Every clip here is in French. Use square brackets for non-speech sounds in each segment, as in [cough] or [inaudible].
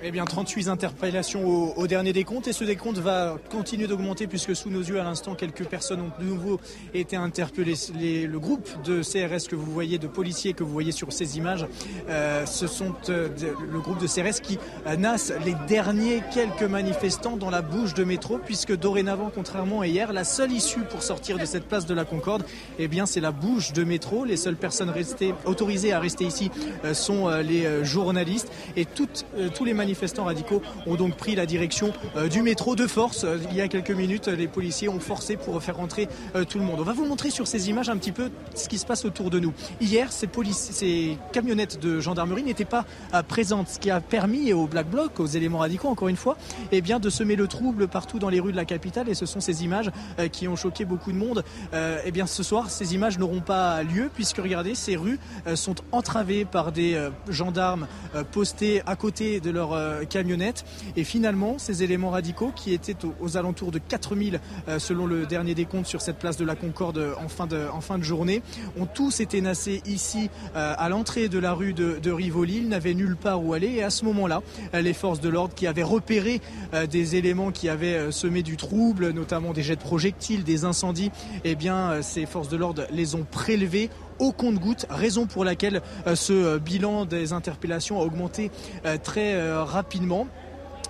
Eh bien, 38 interpellations au, au, dernier décompte et ce décompte va continuer d'augmenter puisque sous nos yeux, à l'instant, quelques personnes ont de nouveau été interpellées. Les, le groupe de CRS que vous voyez, de policiers que vous voyez sur ces images, euh, ce sont euh, le groupe de CRS qui euh, nassent les derniers quelques manifestants dans la bouche de métro puisque dorénavant, contrairement à hier, la seule issue pour sortir de cette place de la Concorde, eh bien, c'est la bouche de métro. Les seules personnes restées, autorisées à rester ici euh, sont les journalistes et toutes, tous les manifestants manifestants radicaux ont donc pris la direction euh, du métro de force. Euh, il y a quelques minutes, les policiers ont forcé pour faire rentrer euh, tout le monde. On va vous montrer sur ces images un petit peu ce qui se passe autour de nous. Hier, ces, camionnettes de gendarmerie n'étaient pas présentes, ce qui a permis aux Black Blocs, aux éléments radicaux, encore une fois, eh bien, de semer le trouble partout dans les rues de la capitale. Et ce sont ces images qui ont choqué beaucoup de monde. Eh bien, ce soir, ces images n'auront pas lieu puisque, regardez, ces rues sont entravées par des gendarmes postés à côté de leur euh, camionnettes. Et finalement, ces éléments radicaux qui étaient aux, alentours de 4000 euh, selon le dernier décompte sur cette place de la Concorde en fin de, journée, ont tous été nassés ici euh, à l'entrée de la rue de, de Rivoli. Ils n'avaient nulle part où aller. Et à ce moment-là, les forces de l'ordre qui avaient repéré des éléments qui avaient semé du trouble, notamment des jets de projectiles, des incendies, eh bien, ces forces de l'ordre les ont prélevés au compte-goutte, raison pour laquelle euh, ce euh, bilan des interpellations a augmenté euh, très rapidement.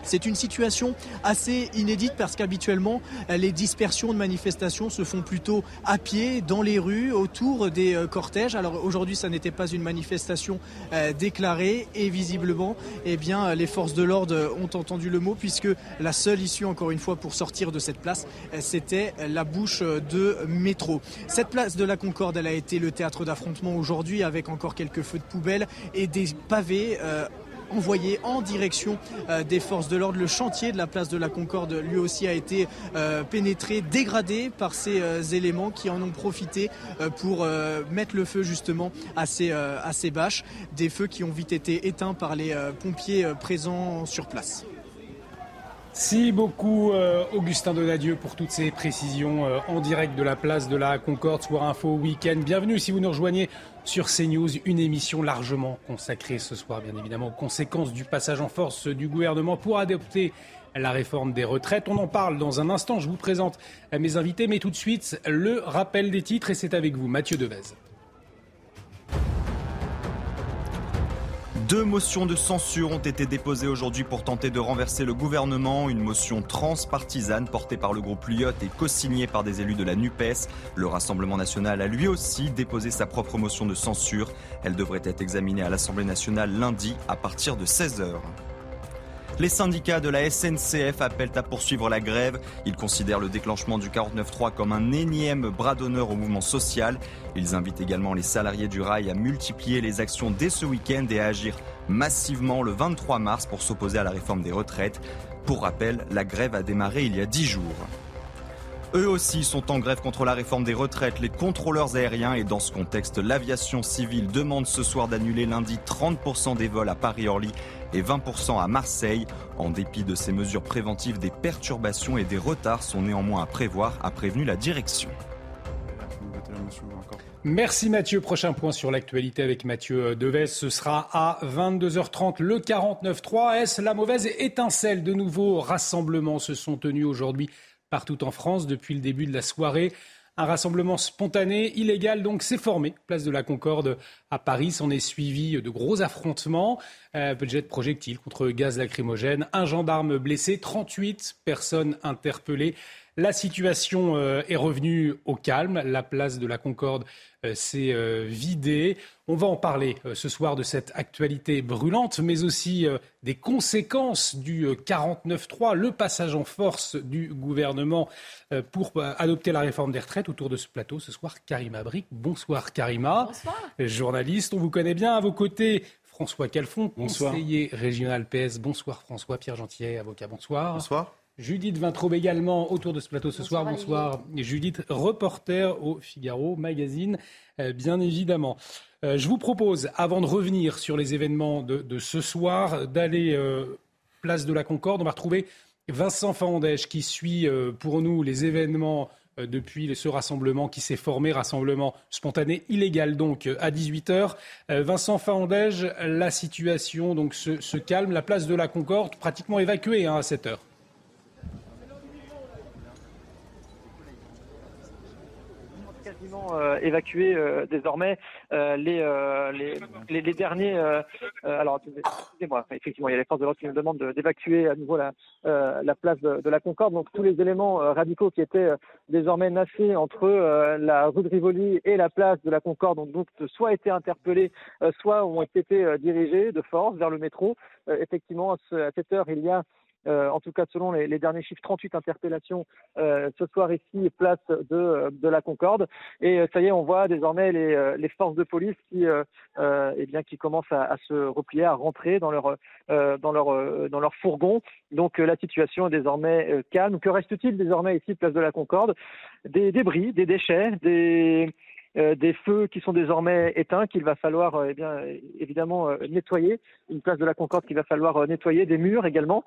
C'est une situation assez inédite parce qu'habituellement, les dispersions de manifestations se font plutôt à pied, dans les rues, autour des euh, cortèges. Alors aujourd'hui, ça n'était pas une manifestation euh, déclarée et visiblement, eh les forces de l'ordre ont entendu le mot puisque la seule issue, encore une fois, pour sortir de cette place, euh, c'était la bouche de métro. Cette place de la Concorde, elle a été le théâtre d'affrontement aujourd'hui avec encore quelques feux de poubelle et des pavés envoyé en direction euh, des forces de l'ordre. Le chantier de la place de la Concorde, lui aussi, a été euh, pénétré, dégradé par ces euh, éléments qui en ont profité pour mettre le feu justement à ces, à ces bâches. Des feux qui ont vite été éteints par les pompiers présents sur place. Merci beaucoup Augustin Donadieu pour toutes ces précisions en direct de la place de la Concorde, Soir Info Week-end. Bienvenue si vous nous rejoignez sur CNews, une émission largement consacrée ce soir, bien évidemment, aux conséquences du passage en force du gouvernement pour adopter la réforme des retraites. On en parle dans un instant. Je vous présente mes invités, mais tout de suite, le rappel des titres et c'est avec vous, Mathieu Devez. Deux motions de censure ont été déposées aujourd'hui pour tenter de renverser le gouvernement. Une motion transpartisane portée par le groupe Lyot et co-signée par des élus de la NUPES. Le Rassemblement national a lui aussi déposé sa propre motion de censure. Elle devrait être examinée à l'Assemblée nationale lundi à partir de 16h. Les syndicats de la SNCF appellent à poursuivre la grève. Ils considèrent le déclenchement du 49.3 comme un énième bras d'honneur au mouvement social. Ils invitent également les salariés du rail à multiplier les actions dès ce week-end et à agir massivement le 23 mars pour s'opposer à la réforme des retraites. Pour rappel, la grève a démarré il y a 10 jours. Eux aussi sont en grève contre la réforme des retraites, les contrôleurs aériens et dans ce contexte, l'aviation civile demande ce soir d'annuler lundi 30% des vols à Paris-Orly et 20% à Marseille. En dépit de ces mesures préventives, des perturbations et des retards sont néanmoins à prévoir, a prévenu la direction. Merci Mathieu. Prochain point sur l'actualité avec Mathieu Deves. Ce sera à 22h30. Le 49.3. Est-ce la mauvaise étincelle? De nouveaux rassemblements se sont tenus aujourd'hui partout en France depuis le début de la soirée. Un rassemblement spontané, illégal, donc s'est formé, place de la Concorde à Paris. S'en est suivi de gros affrontements, euh, budget de projectiles contre gaz lacrymogène, un gendarme blessé, 38 personnes interpellées. La situation euh, est revenue au calme. La place de la Concorde euh, s'est euh, vidée. On va en parler ce soir de cette actualité brûlante, mais aussi des conséquences du 49-3, le passage en force du gouvernement pour adopter la réforme des retraites. Autour de ce plateau, ce soir, Karima Brick. Bonsoir Karima. Bonsoir. Journaliste, on vous connaît bien. À vos côtés, François Calfon, conseiller régional PS. Bonsoir François. Pierre Gentillet, avocat. Bonsoir. Bonsoir. Judith Vintraube également autour de ce plateau ce soir. Bonsoir. Judith, reporter au Figaro Magazine, euh, bien évidemment. Euh, je vous propose, avant de revenir sur les événements de, ce soir, d'aller euh, place de la Concorde. On va retrouver Vincent Fandèche qui suit pour nous les événements depuis ce rassemblement qui s'est formé, rassemblement spontané, illégal donc, à 18h. Vincent Fandège, la situation donc se, calme, la place de la Concorde pratiquement évacuée hein, à 7h. Euh, évacuer euh, désormais euh, les, les, derniers. alors, excusez-moi, effectivement, il y a les forces de l'ordre qui nous demandent d'évacuer à nouveau la, la place de, la Concorde. Donc, tous les éléments radicaux qui étaient désormais nacés entre la rue de Rivoli et la place de la Concorde ont donc soit été interpellés, soit ont été dirigés de force vers le métro. effectivement, à cette heure, il y a euh, en tout cas selon les, derniers chiffres, 38 interpellations euh, ce soir ici, place de, de la Concorde. Et euh, ça y est, on voit désormais les, les forces de police qui, eh bien, qui commencent à, se replier, à rentrer dans leur, dans leur, dans leur fourgon. Donc la situation est désormais calme. Que reste-t-il désormais ici, place de la Concorde? Des débris, des déchets, des des feux qui sont désormais éteints qu'il va falloir eh bien évidemment nettoyer, une place de la Concorde qu'il va falloir nettoyer, des murs également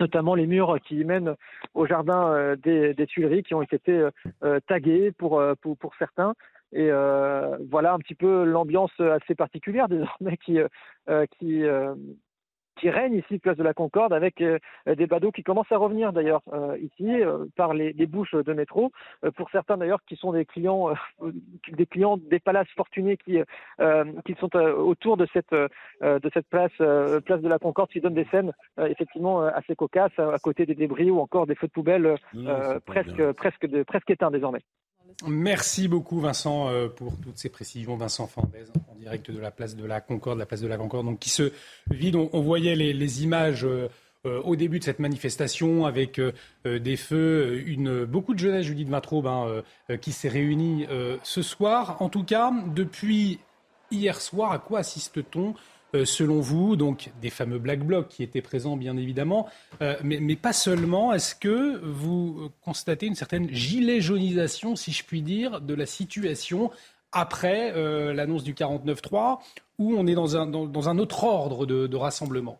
notamment les murs qui mènent au jardin euh, des, Tuileries qui ont été euh, euh, tagués pour, pour, certains. Et voilà un petit peu l'ambiance assez particulière désormais qui, qui, qui règne ici, place de la Concorde, avec euh, des badauds qui commencent à revenir d'ailleurs euh, ici euh, par les, bouches de métro. pour certains d'ailleurs qui sont des clients, des clients des palaces fortunés qui, qui sont autour de cette, de cette place, place de la Concorde, qui donne des scènes effectivement assez cocasses à, côté des débris ou encore des feux de poubelle presque, presque, presque éteints désormais. Merci beaucoup Vincent euh, pour toutes ces précisions. Vincent Fandez en direct de la place de la Concorde, la place de la Concorde, donc qui se vide. On, voyait les, images. Euh, euh, au début de cette manifestation avec des feux, beaucoup de jeunesse, Judith Matraube, hein, qui s'est réunie ce soir. En tout cas, depuis hier soir, à quoi assiste-t-on selon vous, donc des fameux Black Blocs qui étaient présents bien évidemment, euh, mais, pas seulement. Est-ce que vous constatez une certaine gilet jaunisation, si je puis dire, de la situation après euh, l'annonce du 49-3, où on est dans un, autre ordre de, rassemblement?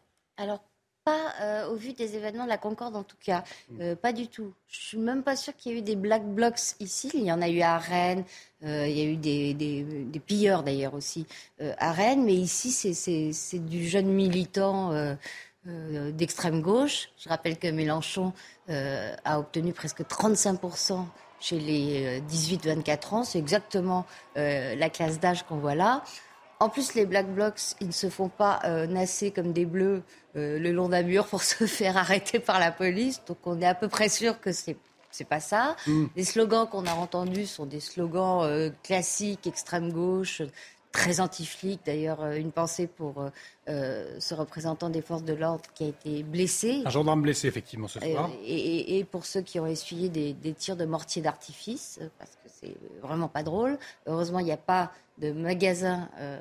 Pas euh, au vu des événements de la Concorde en tout cas, mm. euh, pas du tout. Je suis même pas sûre qu'il y ait eu des black blocs ici. Il y en a eu à Rennes, euh, il y a eu des, des, pilleurs d'ailleurs aussi à Rennes, mais ici c'est du jeune militant d'extrême gauche. Je rappelle que Mélenchon a obtenu presque 35% chez les 18-24 ans. C'est exactement la classe d'âge qu'on voit là. En plus, les Black Blocs, ils ne se font pas euh, nasser comme des bleus euh, le long d'un mur pour [laughs] se faire arrêter par la police. Donc, on est à peu près sûr que c'est c'est pas ça. Mm. Les slogans qu'on a entendus sont des slogans euh, classiques, extrême gauche, très anti-flic. D'ailleurs, une pensée pour ce représentant des forces de l'ordre qui a été blessé. Un gendarme blessé, effectivement, ce soir. Et, pour ceux qui ont essuyé des, des tirs de mortier d'artifice, parce c'est vraiment pas drôle. Heureusement, il n'y a pas de magasins euh,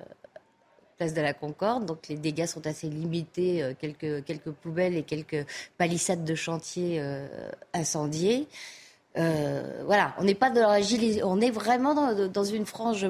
place de la Concorde, donc les dégâts sont assez limités, euh, quelques, quelques poubelles et quelques palissades de chantier euh, incendiés. voilà, on n'est pas dans la on est vraiment dans, dans une frange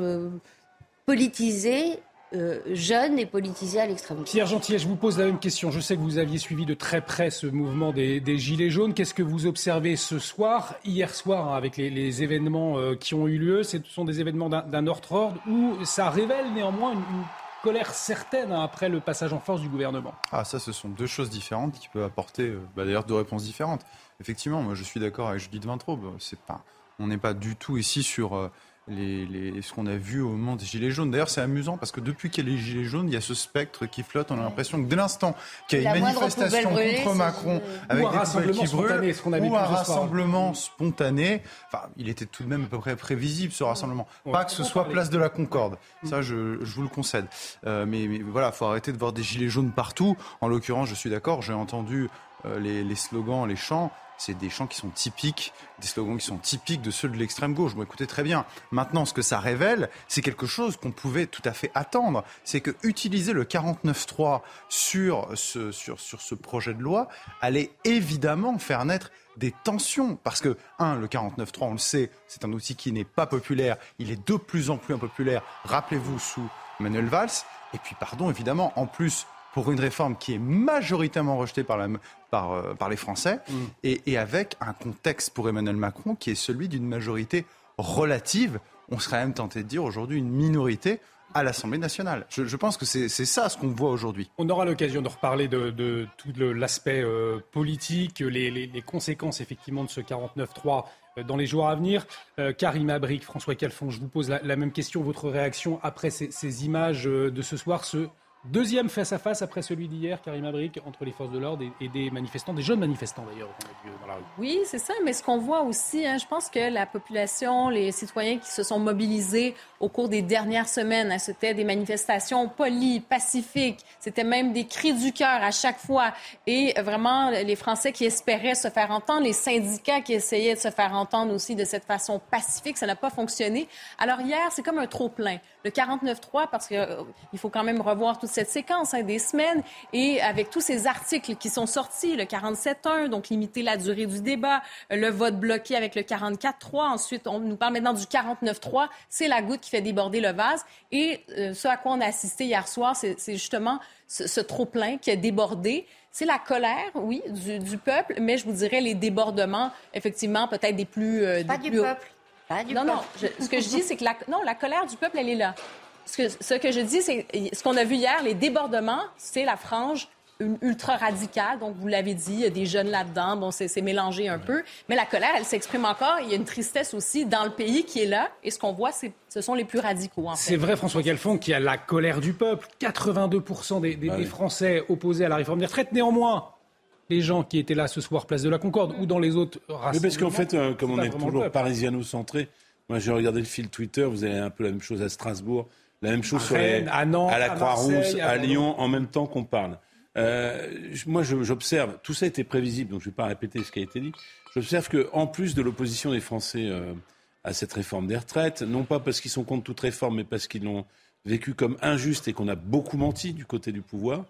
politisée euh, jeune et politisé à l'extrême. Pierre Gentillet, je vous pose la même question. Je sais que vous aviez suivi de très près ce mouvement des, Gilets jaunes. Qu'est-ce que vous observez ce soir, hier soir, hein, avec les, événements euh, qui ont eu lieu? Ce sont des événements d'un autre ordre où ça révèle néanmoins une, colère certaine hein, après le passage en force du gouvernement? Ah, ça, ce sont deux choses différentes qui peuvent apporter euh, bah, d'ailleurs deux réponses différentes. Effectivement, moi je suis d'accord avec Judith Vintraube. C'est pas, on n'est pas du tout ici sur les, ce qu'on a vu au moment des Gilets jaunes. D'ailleurs, c'est amusant parce que depuis qu'il y a les Gilets jaunes, il y a ce spectre qui flotte. On a l'impression que dès l'instant qu'il y a une manifestation contre Macron avec un rassemblement spontané, ce qu'on a ou un rassemblement spontané, enfin, il était tout de même à peu près prévisible ce rassemblement. Pas que ce soit place de la Concorde. Ça, je, je vous le concède. Euh, mais, mais, voilà, faut arrêter de voir des Gilets jaunes partout. En l'occurrence, je suis d'accord, j'ai entendu euh, les, les slogans, les chants c'est des chants qui sont typiques, des slogans qui sont typiques de ceux de l'extrême gauche. Bon, écoutez très bien. Maintenant, ce que ça révèle, c'est quelque chose qu'on pouvait tout à fait attendre. C'est que utiliser le 49.3 sur ce, sur, sur ce projet de loi allait évidemment faire naître des tensions. Parce que, un, le 49.3, on le sait, c'est un outil qui n'est pas populaire. Il est de plus en plus impopulaire. Rappelez-vous, sous Manuel Valls. Et puis, pardon, évidemment, en plus, pour une réforme qui est majoritairement rejetée par, la, par, euh, par les Français, mm. et, et, avec un contexte pour Emmanuel Macron qui est celui d'une majorité relative, on serait même tenté de dire aujourd'hui une minorité à l'Assemblée nationale. Je, je, pense que c'est ça ce qu'on voit aujourd'hui. On aura l'occasion de reparler de, de tout l'aspect euh, politique, les, les, les, conséquences effectivement de ce 49-3 euh, dans les jours à venir. Euh, Karim Abric, François Calfon, je vous pose la, la, même question. Votre réaction après ces, ces images de ce soir, ce Deuxième face-à-face après celui d'hier, Karim Abric, entre les forces de l'ordre et, des manifestants, des jeunes manifestants d'ailleurs, dans la rue. Oui, c'est ça, mais ce qu'on voit aussi, hein, je pense que la population, les citoyens qui se sont mobilisés au cours des dernières semaines, hein, c'était des manifestations polies, pacifiques, c'était même des cris du cœur à chaque fois. Et vraiment, les Français qui espéraient se faire entendre, les syndicats qui essayaient de se faire entendre aussi de cette façon pacifique, ça n'a pas fonctionné. Alors hier, c'est comme un trop-plein. Le 49-3, parce qu'il euh, faut quand même revoir tout cette séquence hein, des semaines. Et avec tous ces articles qui sont sortis, le 47.1, donc limiter la durée du débat, le vote bloqué avec le 44.3, ensuite on nous parle maintenant du 49.3, c'est la goutte qui fait déborder le vase. Et euh, ce à quoi on a assisté hier soir, c'est justement ce, ce trop-plein qui a débordé. C'est la colère, oui, du, du, peuple, mais je vous dirais les débordements, effectivement, peut-être des plus... Euh, Pas des du plus peuple. Pas du non, peuple. non, je, ce que je dis, c'est que la, non, la colère du peuple, elle est là ce que, ce que je dis, c'est ce qu'on a vu hier, les débordements, c'est la frange ultra radicale. Donc, vous l'avez dit, il y a des jeunes là-dedans. Bon, c'est mélangé un peu. Mais la colère, elle s'exprime encore. Il y a une tristesse aussi dans le pays qui est là. Et ce qu'on voit, c'est ce sont les plus radicaux, en fait. C'est vrai, François Calfon, qu'il y a la colère du peuple. 82 des, des, ah oui. des Français opposés à la réforme des retraites. Néanmoins, les gens qui étaient là ce soir, place de la Concorde, ou dans les autres rassemblements... Mais parce qu'en fait, euh, comme on est toujours parisiano-centré, moi j'ai regardé le fil Twitter, vous avez un peu la même chose à Strasbourg, la même chose à, Rennes, les, à, Nantes, à la Croix-Rousse, à, à, Lyon, en même temps qu'on parle. Euh, moi, j'observe, tout ça était prévisible, donc je ne vais pas répéter ce qui a été dit. J'observe qu'en plus de l'opposition des Français euh, à cette réforme des retraites, non pas parce qu'ils sont contre toute réforme, mais parce qu'ils l'ont vécu comme injuste et qu'on a beaucoup menti du côté du pouvoir,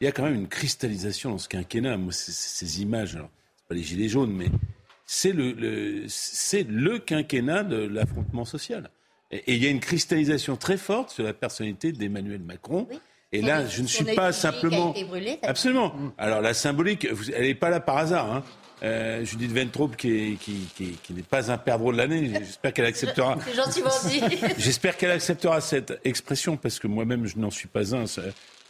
il y a quand même une cristallisation dans ce quinquennat. Moi, ces images, alors, c'est pas les gilets jaunes, mais c'est le, le, le quinquennat de l'affrontement social. Et il y a une cristallisation très forte sur la personnalité d'Emmanuel Macron. Oui. Et là, je ne suis pas simplement. Brûlée, Absolument. Alors la symbolique, elle n'est pas là par hasard. Hein. Euh, Judith Ventrope, qui, qui, qui, qui n'est pas un perdreau de l'année, j'espère qu'elle acceptera. [laughs] J'espère qu'elle acceptera cette expression, parce que moi-même, je n'en suis pas un.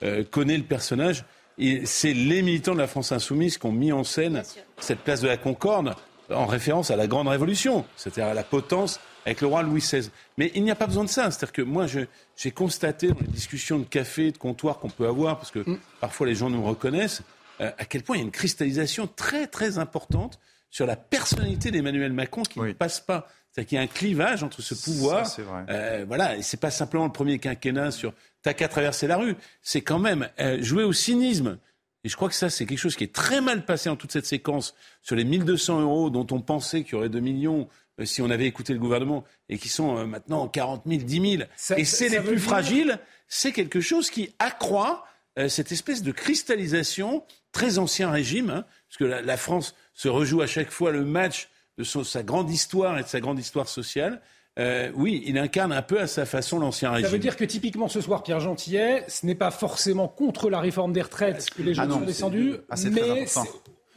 Euh, connaît le personnage. Et c'est les militants de la France Insoumise qui ont mis en scène cette place de la Concorde en référence à la Grande Révolution, c'est-à-dire à la potence avec le roi Louis XVI. Mais il n'y a pas besoin de ça. C'est-à-dire que moi, j'ai constaté dans les discussions de café, de comptoir qu'on peut avoir, parce que mm. parfois les gens nous reconnaissent, euh, à quel point il y a une cristallisation très très importante sur la personnalité d'Emmanuel Macron qui oui. ne passe pas. C'est-à-dire qu'il y a un clivage entre ce pouvoir. Ça, vrai. Euh, voilà, et c'est pas simplement le premier quinquennat sur t'as qu'à traverser la rue. C'est quand même euh, jouer au cynisme. Et je crois que ça, c'est quelque chose qui est très mal passé en toute cette séquence sur les 1200 euros dont on pensait qu'il y aurait 2 millions euh, si on avait écouté le gouvernement et qui sont euh, maintenant 40 000, 10 000. Ça, et c'est les plus dire... fragiles. C'est quelque chose qui accroît euh, cette espèce de cristallisation très ancien régime, hein, parce que la, la, France se rejoue à chaque fois le match de son, sa grande histoire et de sa grande histoire sociale. Euh, oui, il incarne un peu à sa façon l'ancien régime. Ça veut dire que typiquement ce soir, Pierre Gentillet, ce n'est pas forcément contre la réforme des retraites que les gens ah non, sont descendus, ah, mais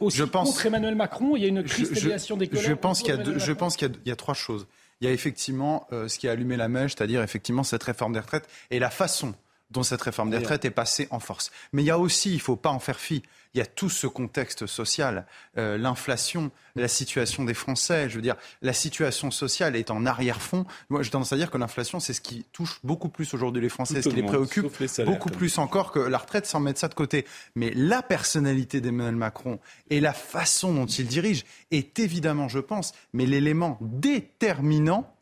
aussi je pense, contre Emmanuel Macron. Il y a une cristallisation je, des colères. Je pense qu'il y, a deux, je pense qu'il y, y, a trois choses. Il y a effectivement euh, ce qui a allumé la mèche, c'est-à-dire effectivement cette réforme des retraites et la façon dont cette réforme des retraites est passée en force. Mais il y a aussi, il ne faut pas en faire fi, il y a tout ce contexte social, euh, l'inflation, la situation des Français. Je veux dire, la situation sociale est en arrière-fond. Moi, j'ai tendance à dire que l'inflation, c'est ce qui touche beaucoup plus aujourd'hui les Français, tout ce qui les préoccupe les salaires, beaucoup plus encore que la retraite, sans mettre ça de côté. Mais la personnalité d'Emmanuel Macron et la façon dont il dirige est évidemment, je pense, mais l'élément déterminant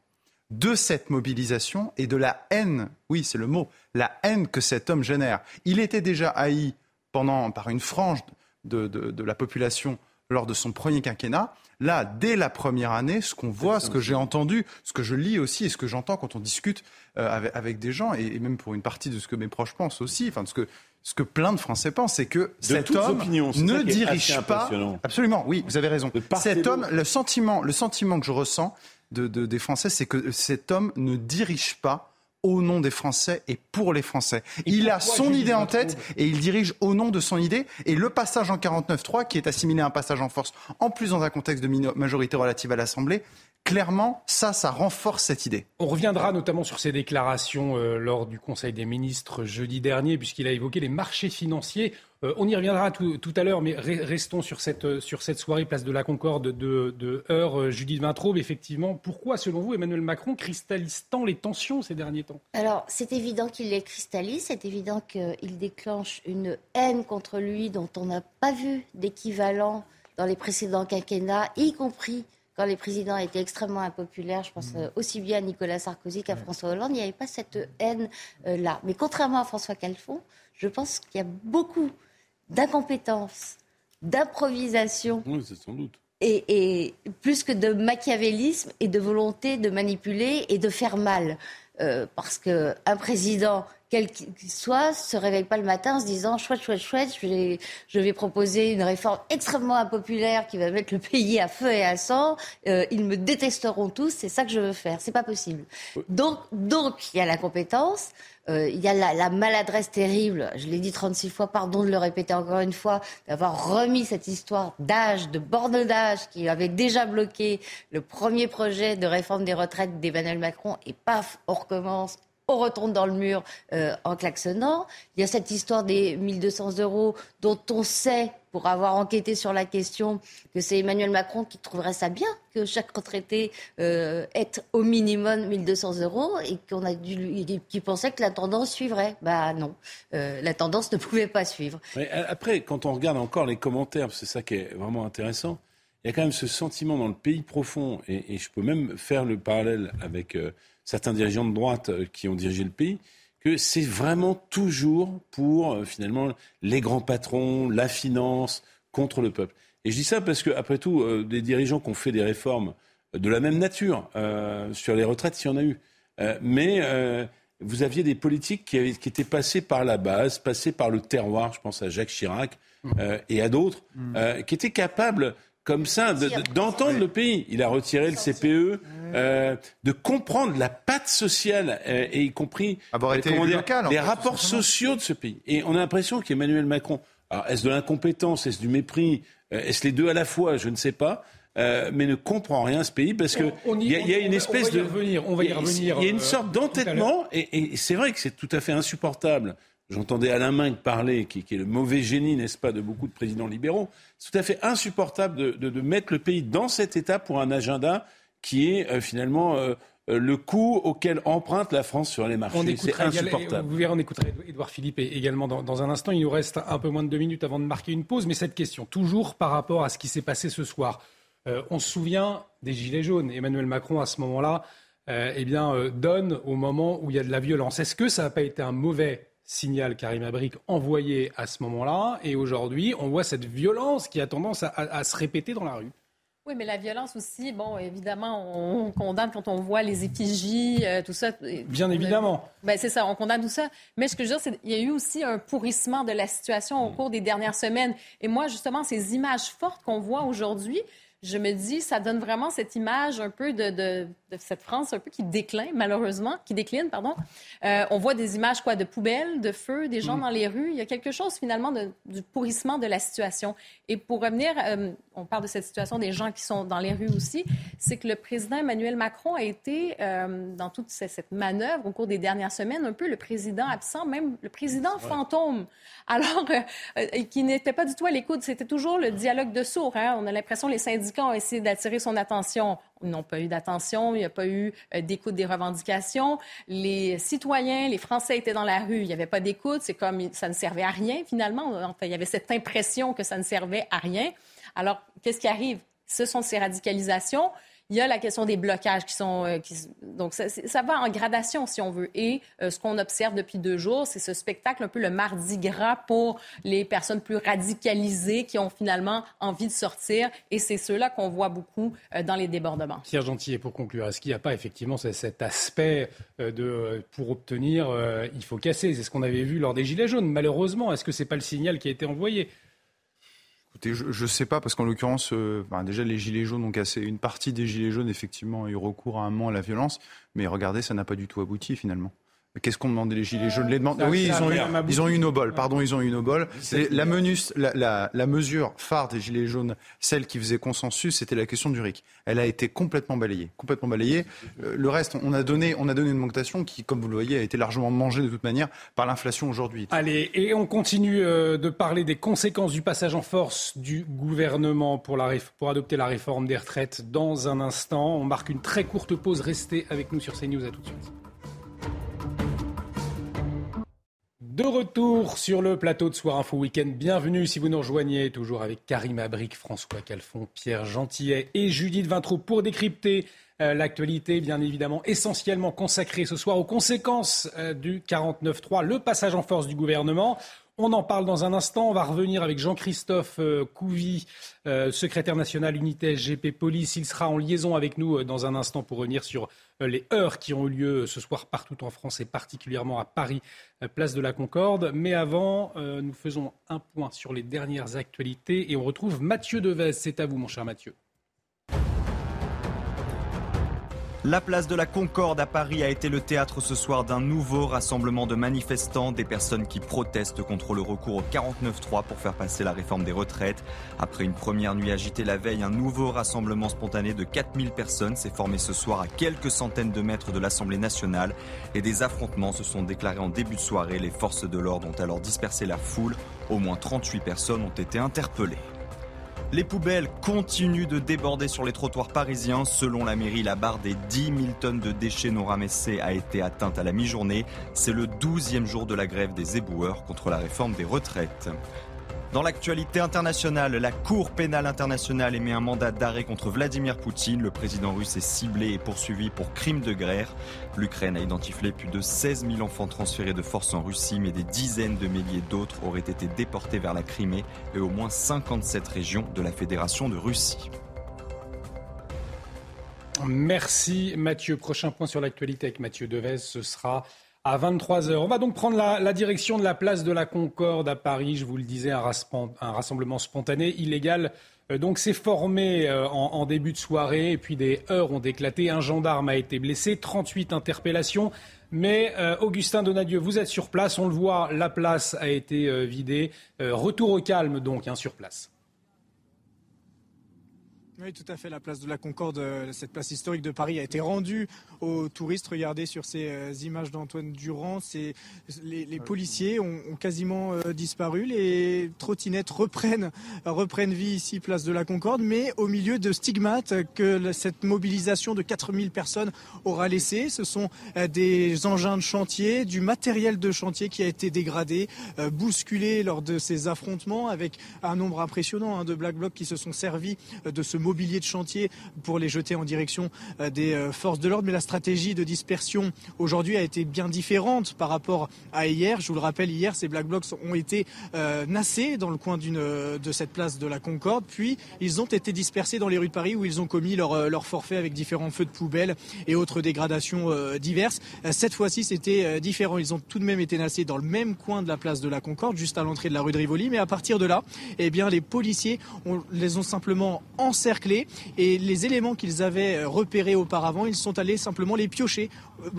de cette mobilisation et de la haine, oui c'est le mot, la haine que cet homme génère. Il était déjà haï pendant, par une frange de, de, de la population lors de son premier quinquennat. Là, dès la première année, ce qu'on voit, ce que j'ai entendu, ce que je lis aussi et ce que j'entends quand on discute euh, avec, avec, des gens, et, même pour une partie de ce que mes proches pensent aussi, enfin, de ce que, ce que plein de Français pensent, c'est que cet homme ne dirige pas. Absolument, oui, vous avez raison. Cet homme, le sentiment, le sentiment que je ressens de, de, des Français, c'est que cet homme ne dirige pas au nom des Français et pour les Français. il a son idée en tête et il dirige au nom de son idée. Et le passage en 49.3, qui est assimilé à un passage en force, en plus dans un contexte de majorité relative à l'Assemblée, clairement, ça, ça renforce cette idée. On reviendra notamment sur ses déclarations euh, lors du Conseil des ministres jeudi dernier, puisqu'il a évoqué les marchés financiers. Euh, on y reviendra tout, à l'heure, mais restons sur cette, euh, sur cette soirée place de la Concorde de, de Heure, Judith Vintraube. Effectivement, pourquoi, selon vous, Emmanuel Macron cristallise tant les tensions ces derniers temps? Alors, c'est évident qu'il les cristallise, c'est évident qu'il déclenche une haine contre lui dont on n'a pas vu d'équivalent dans les précédents quinquennats, y compris quand les présidents étaient extrêmement impopulaires, je pense mmh. euh, aussi bien à Nicolas Sarkozy qu'à François Hollande, il n'y avait pas cette haine-là. Mais contrairement à François Calfon, je pense qu'il y a beaucoup d'incompétence, d'improvisation. Oui, c'est sans doute. Et, plus que de machiavélisme et de volonté de manipuler et de faire mal. Euh, parce qu'un président quel qu'il soit, se réveille pas le matin en se disant chouette, chouette, chouette, je vais, proposer une réforme extrêmement impopulaire qui va mettre le pays à feu et à sang. Euh, ils me détesteront tous, c'est ça que je veux faire. C'est pas possible. Donc, donc il y a la compétence. Euh, il y a la, la, maladresse terrible, je l'ai dit 36 fois, pardon de le répéter encore une fois, d'avoir remis cette histoire d'âge, de borne d'âge qui avait déjà bloqué le premier projet de réforme des retraites d'Emmanuel Macron et paf, on recommence on retourne dans le mur euh, en klaxonnant. Il y a cette histoire des 1200 euros dont on sait, pour avoir enquêté sur la question, que c'est Emmanuel Macron qui trouverait ça bien que chaque retraité euh, ait au minimum 1200 euros et qu'on a dû, qui pensait que la tendance suivrait. Bah non, euh, la tendance ne pouvait pas suivre. Mais après, quand on regarde encore les commentaires, c'est ça qui est vraiment intéressant. Il y a quand même ce sentiment dans le pays profond, et, je peux même faire le parallèle avec certains dirigeants de droite euh, qui ont dirigé le pays, que c'est vraiment toujours pour euh, finalement les grands patrons, la finance, contre le peuple. Et je dis ça parce que, après tout, euh, des dirigeants qui ont fait des réformes de la même nature sur les retraites, il y en a eu. mais vous aviez des politiques qui, qui, étaient passées par la base, passées par le terroir, je pense à Jacques Chirac et à d'autres, mmh. qui étaient capables comme ça, d'entendre le pays. Il a retiré le CPE, euh, de comprendre la patte sociale, euh, et y compris euh, dire, les rapports sociaux de ce pays. Et on a l'impression qu'Emmanuel Macron, est-ce de l'incompétence, est-ce du mépris, est-ce les deux à la fois, je ne sais pas. mais ne comprend rien ce pays parce que il y, a une espèce de on va y revenir. Il y a une sorte d'entêtement et, et c'est vrai que c'est tout à fait insupportable J'entendais Alain Minck parler, qui, est le mauvais génie, n'est-ce pas, de beaucoup de présidents libéraux. C'est tout à fait insupportable de, mettre le pays dans cet état pour un agenda qui est euh, finalement euh, euh, le coût auquel emprunte la France sur les marchés. C'est insupportable. Vous verrez, on écoutera Edouard Philippe également dans, dans, un instant. Il nous reste un peu moins de deux minutes avant de marquer une pause. Mais cette question, toujours par rapport à ce qui s'est passé ce soir. on se souvient des Gilets jaunes. Emmanuel Macron, à ce moment-là, eh bien, donne au moment où il y a de la violence. Est-ce que ça n'a pas été un mauvais signal Karim Abrik envoyé à ce moment-là. Et aujourd'hui, on voit cette violence qui a tendance à, se répéter dans la rue. Oui, mais la violence aussi, bon, évidemment, on condamne quand on voit les effigies, euh, tout ça. Bien évidemment. Ben, c'est ça, on condamne tout ça. Mais ce que je veux dire, c'est qu'il y a eu aussi un pourrissement de la situation au cours des dernières semaines. Et moi, justement, ces images fortes qu'on voit aujourd'hui, je me dis, ça donne vraiment cette image un peu de, de, cette France un peu qui décline, malheureusement, qui décline, pardon. Euh, on voit des images quoi, de poubelles, de feux, des gens mm. dans les rues. Il y a quelque chose finalement de, du pourrissement de la situation. Et pour revenir, euh, on parle de cette situation des gens qui sont dans les rues aussi, c'est que le président Emmanuel Macron a été, euh, dans toute cette manœuvre au cours des dernières semaines, un peu le président absent, même le président fantôme. Alors, qui n'était pas du tout à l'écoute. C'était toujours le dialogue de sourds. Hein. On a l'impression les syndicats ont essayé d'attirer son attention. Ils n'ont pas eu d'attention, il n'y a pas eu euh, d'écoute des revendications. Les citoyens, les Français étaient dans la rue, il n'y avait pas d'écoute. C'est comme ça ne servait à rien finalement. Enfin, il y avait cette impression que ça ne servait à rien. Alors, qu'est-ce qui arrive? Ce sont ces radicalisations Il y a la question des blocages qui sont... Euh, donc, ça, va en gradation, si on veut. Et euh, ce qu'on observe depuis deux jours, c'est ce spectacle, un peu le mardi gras pour les personnes plus radicalisées qui ont finalement envie de sortir. Et c'est ceux-là qu'on voit beaucoup euh, dans les débordements. Pierre Gentil, pour conclure, est-ce qu'il n'y a pas effectivement cet aspect de pour obtenir, il faut casser? C'est ce qu'on avait vu lors des Gilets jaunes. Malheureusement, est-ce que ce n'est pas le signal qui a été envoyé? Je ne sais pas, parce qu'en l'occurrence, euh, déjà les Gilets jaunes ont cassé. Une partie des Gilets jaunes, effectivement, ont eu recours à un moment à la violence. Mais regardez, ça n'a pas du tout abouti, finalement. Qu'est-ce qu'on demandait les Gilets jaunes? Les demandes... Oui, ils ont, eu, ils ont eu une obole. Pardon, ils ont eu une obole. La, menus, la, la, la, mesure phare des Gilets jaunes, celle qui faisait consensus, c'était la question du RIC. Elle a été complètement balayée. Complètement balayée. Euh, le reste, on a, donné, on a donné une augmentation qui, comme vous le voyez, a été largement mangée de toute manière par l'inflation aujourd'hui. Allez, et on continue euh, de parler des conséquences du passage en force du gouvernement pour, la, pour adopter la réforme des retraites dans un instant. On marque une très courte pause. Restez avec nous sur CNews. À tout de suite. De retour sur le plateau de Soir Info Week-end. Bienvenue si vous nous rejoignez, toujours avec Karim Abric, François Calfon, Pierre Gentillet et Judith Vintraud pour décrypter euh, l'actualité, bien évidemment, essentiellement consacrée ce soir aux conséquences euh, du 49-3, le passage en force du gouvernement. On en parle dans un instant. On va revenir avec Jean-Christophe euh, Couvi, euh, secrétaire national unité SGP Police. Il sera en liaison avec nous euh, dans un instant pour revenir sur les heures qui ont eu lieu ce soir partout en France et particulièrement à Paris, place de la Concorde. Mais avant, nous faisons un point sur les dernières actualités et on retrouve Mathieu Devez. C'est à vous, mon cher Mathieu. La place de la Concorde à Paris a été le théâtre ce soir d'un nouveau rassemblement de manifestants, des personnes qui protestent contre le recours au 49-3 pour faire passer la réforme des retraites. Après une première nuit agitée la veille, un nouveau rassemblement spontané de 4000 personnes s'est formé ce soir à quelques centaines de mètres de l'Assemblée nationale et des affrontements se sont déclarés en début de soirée. Les forces de l'ordre ont alors dispersé la foule. Au moins 38 personnes ont été interpellées. Les poubelles continuent de déborder sur les trottoirs parisiens. Selon la mairie, la barre des 10 000 tonnes de déchets non ramassés a été atteinte à la mi-journée. C'est le 12e jour de la grève des éboueurs contre la réforme des retraites. Dans l'actualité internationale, la Cour pénale internationale émet un mandat d'arrêt contre Vladimir Poutine. Le président russe est ciblé et poursuivi pour crime de guerre. L'Ukraine a identifié plus de 16 000 enfants transférés de force en Russie, mais des dizaines de milliers d'autres auraient été déportés vers la Crimée et au moins 57 régions de la Fédération de Russie. Merci Mathieu. Prochain point sur l'actualité avec Mathieu Devez, ce sera à 23h. On va donc prendre la, direction de la place de la Concorde à Paris. Je vous le disais, un, rassemblement spontané illégal. Euh, donc s'est formé euh, en, début de soirée puis des heures ont éclaté. Un gendarme a été blessé, 38 interpellations. Mais euh, Augustin Donadieu, vous êtes sur place, on le voit, la place a été vidée. retour au calme donc hein, sur place. Oui, tout à fait. La place de la Concorde, euh, cette place historique de Paris, a été rendue aux touristes. Regardez sur ces euh, images d'Antoine Durand. Les, les, policiers ont, quasiment euh, disparu. Les trottinettes reprennent, reprennent vie ici, place de la Concorde, mais au milieu de stigmates que cette mobilisation de 4000 personnes aura laissé. Ce sont des engins de chantier, du matériel de chantier qui a été dégradé, bousculé lors de ces affrontements avec un nombre impressionnant hein, de Black Blocs qui se sont servis de ce mobilier de chantier pour les jeter en direction euh, des euh, forces de l'ordre. Mais la stratégie de dispersion aujourd'hui a été bien différente par rapport à hier. Je vous le rappelle, hier, ces Black Blocs ont été euh, nassés dans le coin d'une, de cette place de la Concorde. Puis, ils ont été dispersés dans les rues de Paris où ils ont commis leur, leur forfait avec différents feux de poubelle et autres dégradations diverses. Cette fois-ci, c'était différent. Ils ont tout de même été nassés dans le même coin de la place de la Concorde, juste à l'entrée de la rue de Rivoli. Mais à partir de là, eh bien, les policiers les ont simplement encerclés et les éléments qu'ils avaient repérés auparavant, ils sont allés simplement les piocher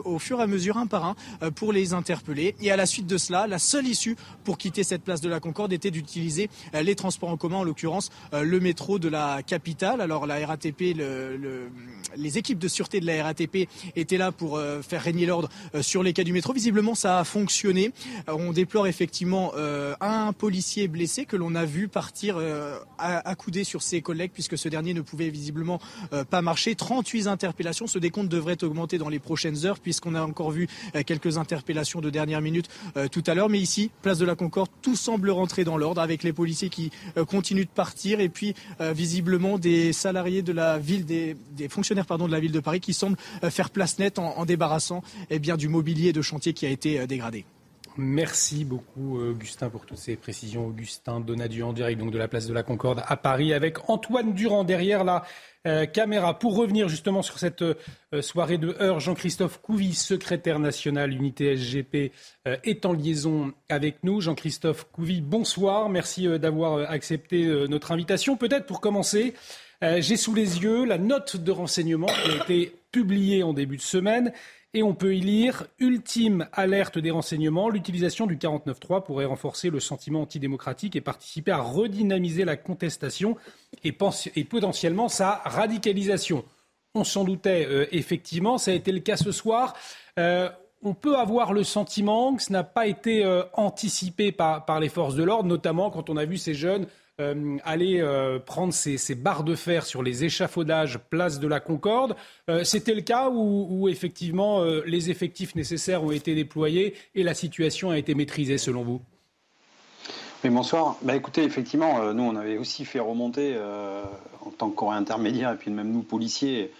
au fur et à mesure, un par un, euh, pour les interpeller. Et à la suite de cela, la seule issue pour quitter cette place de la Concorde était d'utiliser les transports en commun, en l'occurrence le métro de la capitale. Alors la RATP, le, les équipes de sûreté de la RATP étaient là pour faire régner l'ordre sur les quais du métro. Visiblement, ça a fonctionné. On déplore effectivement un policier blessé que l'on a vu partir accoudé sur ses collègues puisque ce dernier ne pouvait visiblement pas marcher. 38 interpellations. Ce décompte devrait augmenter dans les prochaines heures puisqu'on a encore vu quelques interpellations de dernière minute tout à l'heure. Mais ici, place de la Concorde, tout semble rentrer dans l'ordre avec les policiers qui continuent de partir et puis visiblement des salariés de la ville, des, fonctionnaires pardon, de la ville de Paris qui semblent faire place nette en, débarrassant eh bien, du mobilier de chantier qui a été dégradé. Merci beaucoup, Augustin, pour toutes ces précisions. Augustin Donadieu en direct donc, de la place de la Concorde à Paris avec Antoine Durand derrière la euh, caméra. Pour revenir justement sur cette euh, soirée de heure, Jean-Christophe Couvi, secrétaire national unité SGP, euh, est en liaison avec nous. Jean-Christophe Couvi, bonsoir. Merci d'avoir accepté notre invitation. Peut-être pour commencer, j'ai sous les yeux la note de renseignement qui a été publiée en début de semaine et on peut y lire Ultime alerte des renseignements, l'utilisation du 49.3 pourrait renforcer le sentiment antidémocratique et participer à redynamiser la contestation et, potentiellement sa radicalisation. On s'en doutait euh, effectivement, ça a été le cas ce soir. Euh, on peut avoir le sentiment que ce n'a pas été euh, anticipé par, les forces de l'ordre, notamment quand on a vu ces jeunes euh, aller euh, prendre ces, barres de fer sur les échafaudages place de la Concorde. Euh, c'était le cas où, effectivement les effectifs nécessaires ont été déployés et la situation a été maîtrisée selon vous? Oui, bonsoir. Bah, écoutez, effectivement, nous, on avait aussi fait remonter, en tant que corps intermédiaire, et puis même nous, policiers,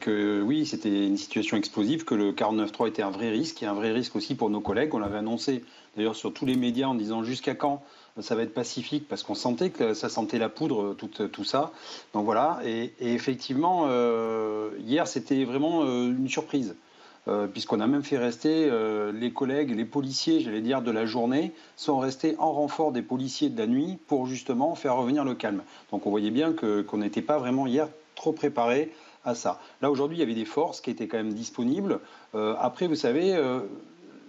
que oui, c'était une situation explosive, que le 49.3 était un vrai risque, et un vrai risque aussi pour nos collègues. On l'avait annoncé, d'ailleurs, sur tous les médias en disant jusqu'à quand ça va être pacifique parce qu'on sentait que ça sentait la poudre, tout, tout ça. Donc voilà, et, effectivement, euh, hier c'était vraiment euh, une surprise. Euh, puisqu'on a même fait rester les collègues, les policiers, j'allais dire, de la journée, sont restés en renfort des policiers de la nuit pour justement faire revenir le calme. Donc on voyait bien qu'on n'était pas vraiment hier trop préparé à ça. Là aujourd'hui, il y avait des forces qui étaient quand même disponibles. après, vous savez,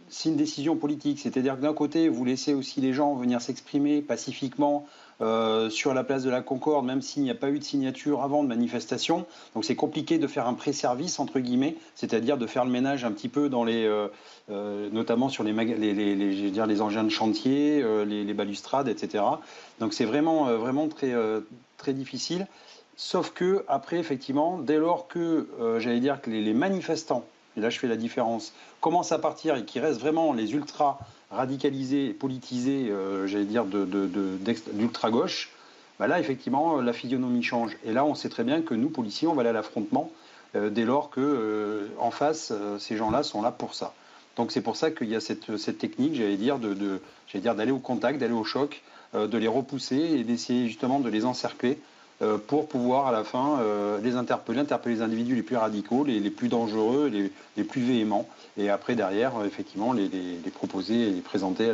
c'est une décision politique. C'est-à-dire que d'un côté, vous laissez aussi les gens venir s'exprimer pacifiquement euh, sur la place de la Concorde, même s'il n'y a pas eu de signature avant de manifestation. Donc c'est compliqué de faire un pré-service, entre guillemets, c'est-à-dire de faire le ménage un petit peu dans les, euh, euh, notamment sur les, les, les, dire, les engins de chantier, les, balustrades, etc. Donc c'est vraiment, vraiment très, très difficile. Sauf que, après, effectivement, dès lors que, j'allais dire que les manifestants et là je fais la différence, commence à partir et qui reste vraiment les ultras radicalisés, politisés, euh, j'allais dire, d'ultra-gauche, bah là effectivement la physionomie change. Et là on sait très bien que nous, policiers, on va aller à l'affrontement euh, dès lors que euh, en face, ces gens-là sont là pour ça. Donc c'est pour ça qu'il y a cette, technique, j'allais dire, d'aller au contact, d'aller au choc, de les repousser et d'essayer justement de les encercler pour pouvoir à la fin euh, les interpeller, interpeller les individus les plus radicaux, les, plus dangereux, les, plus véhéments, et après derrière, euh, effectivement, les, proposer et les présenter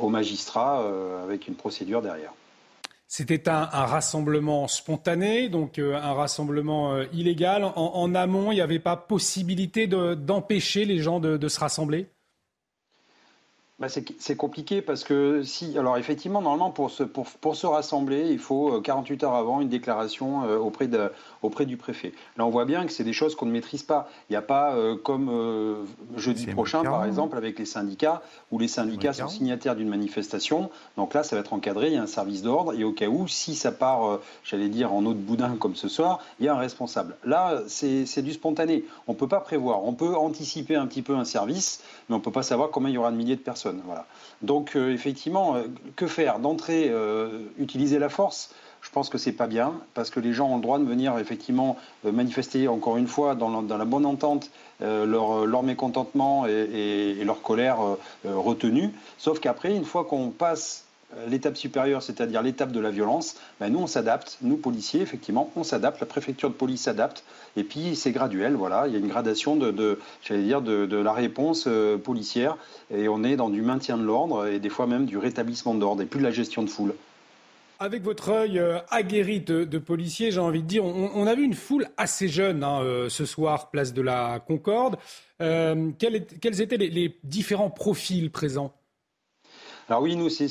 aux magistrats avec une procédure derrière. C'était un, rassemblement spontané, donc un rassemblement illégal. En, amont, il n'y avait pas possibilité d'empêcher les gens de se rassembler? Bah, c'est compliqué parce que si, alors effectivement, normalement, pour se, pour, pour se rassembler, il faut 48 euh, heures avant une déclaration euh, auprès, de, auprès du préfet. Là, on voit bien que c'est des choses qu'on ne maîtrise pas. Il n'y a pas, euh, comme jeudi prochain, par exemple, avec les syndicats, où les syndicats sont signataires d'une manifestation. Donc là, ça va être encadré, il y a un service d'ordre, et au cas où, si ça part, j'allais dire, en eau de boudin comme ce soir, il y a un responsable. Là, c'est du spontané. On ne peut pas prévoir. On peut anticiper un petit peu un service, mais on ne peut pas savoir combien il y aura de milliers de personnes. Voilà. Donc euh, effectivement, euh, que faire? D'entrée, euh, utiliser la force? Je pense que c'est pas bien parce que les gens ont le droit de venir effectivement manifester encore une fois dans la, bonne entente leur, mécontentement et, leur colère retenue. Sauf qu'après, une fois qu'on passe euh, l'étape supérieure, c'est-à-dire l'étape de la violence, ben nous on s'adapte, nous policiers effectivement, on s'adapte, la préfecture de police s'adapte, et puis c'est graduel, voilà, il y a une gradation de, j'allais dire, de, la réponse euh, policière, et on est dans du maintien de l'ordre et des fois même du rétablissement de l'ordre et plus de la gestion de foule. Avec votre œil euh, aguerri de, policier, j'ai envie de dire, on, a vu une foule assez jeune hein, ce soir, place de la Concorde. quels, étaient les différents profils présents? Alors oui, nous, c'est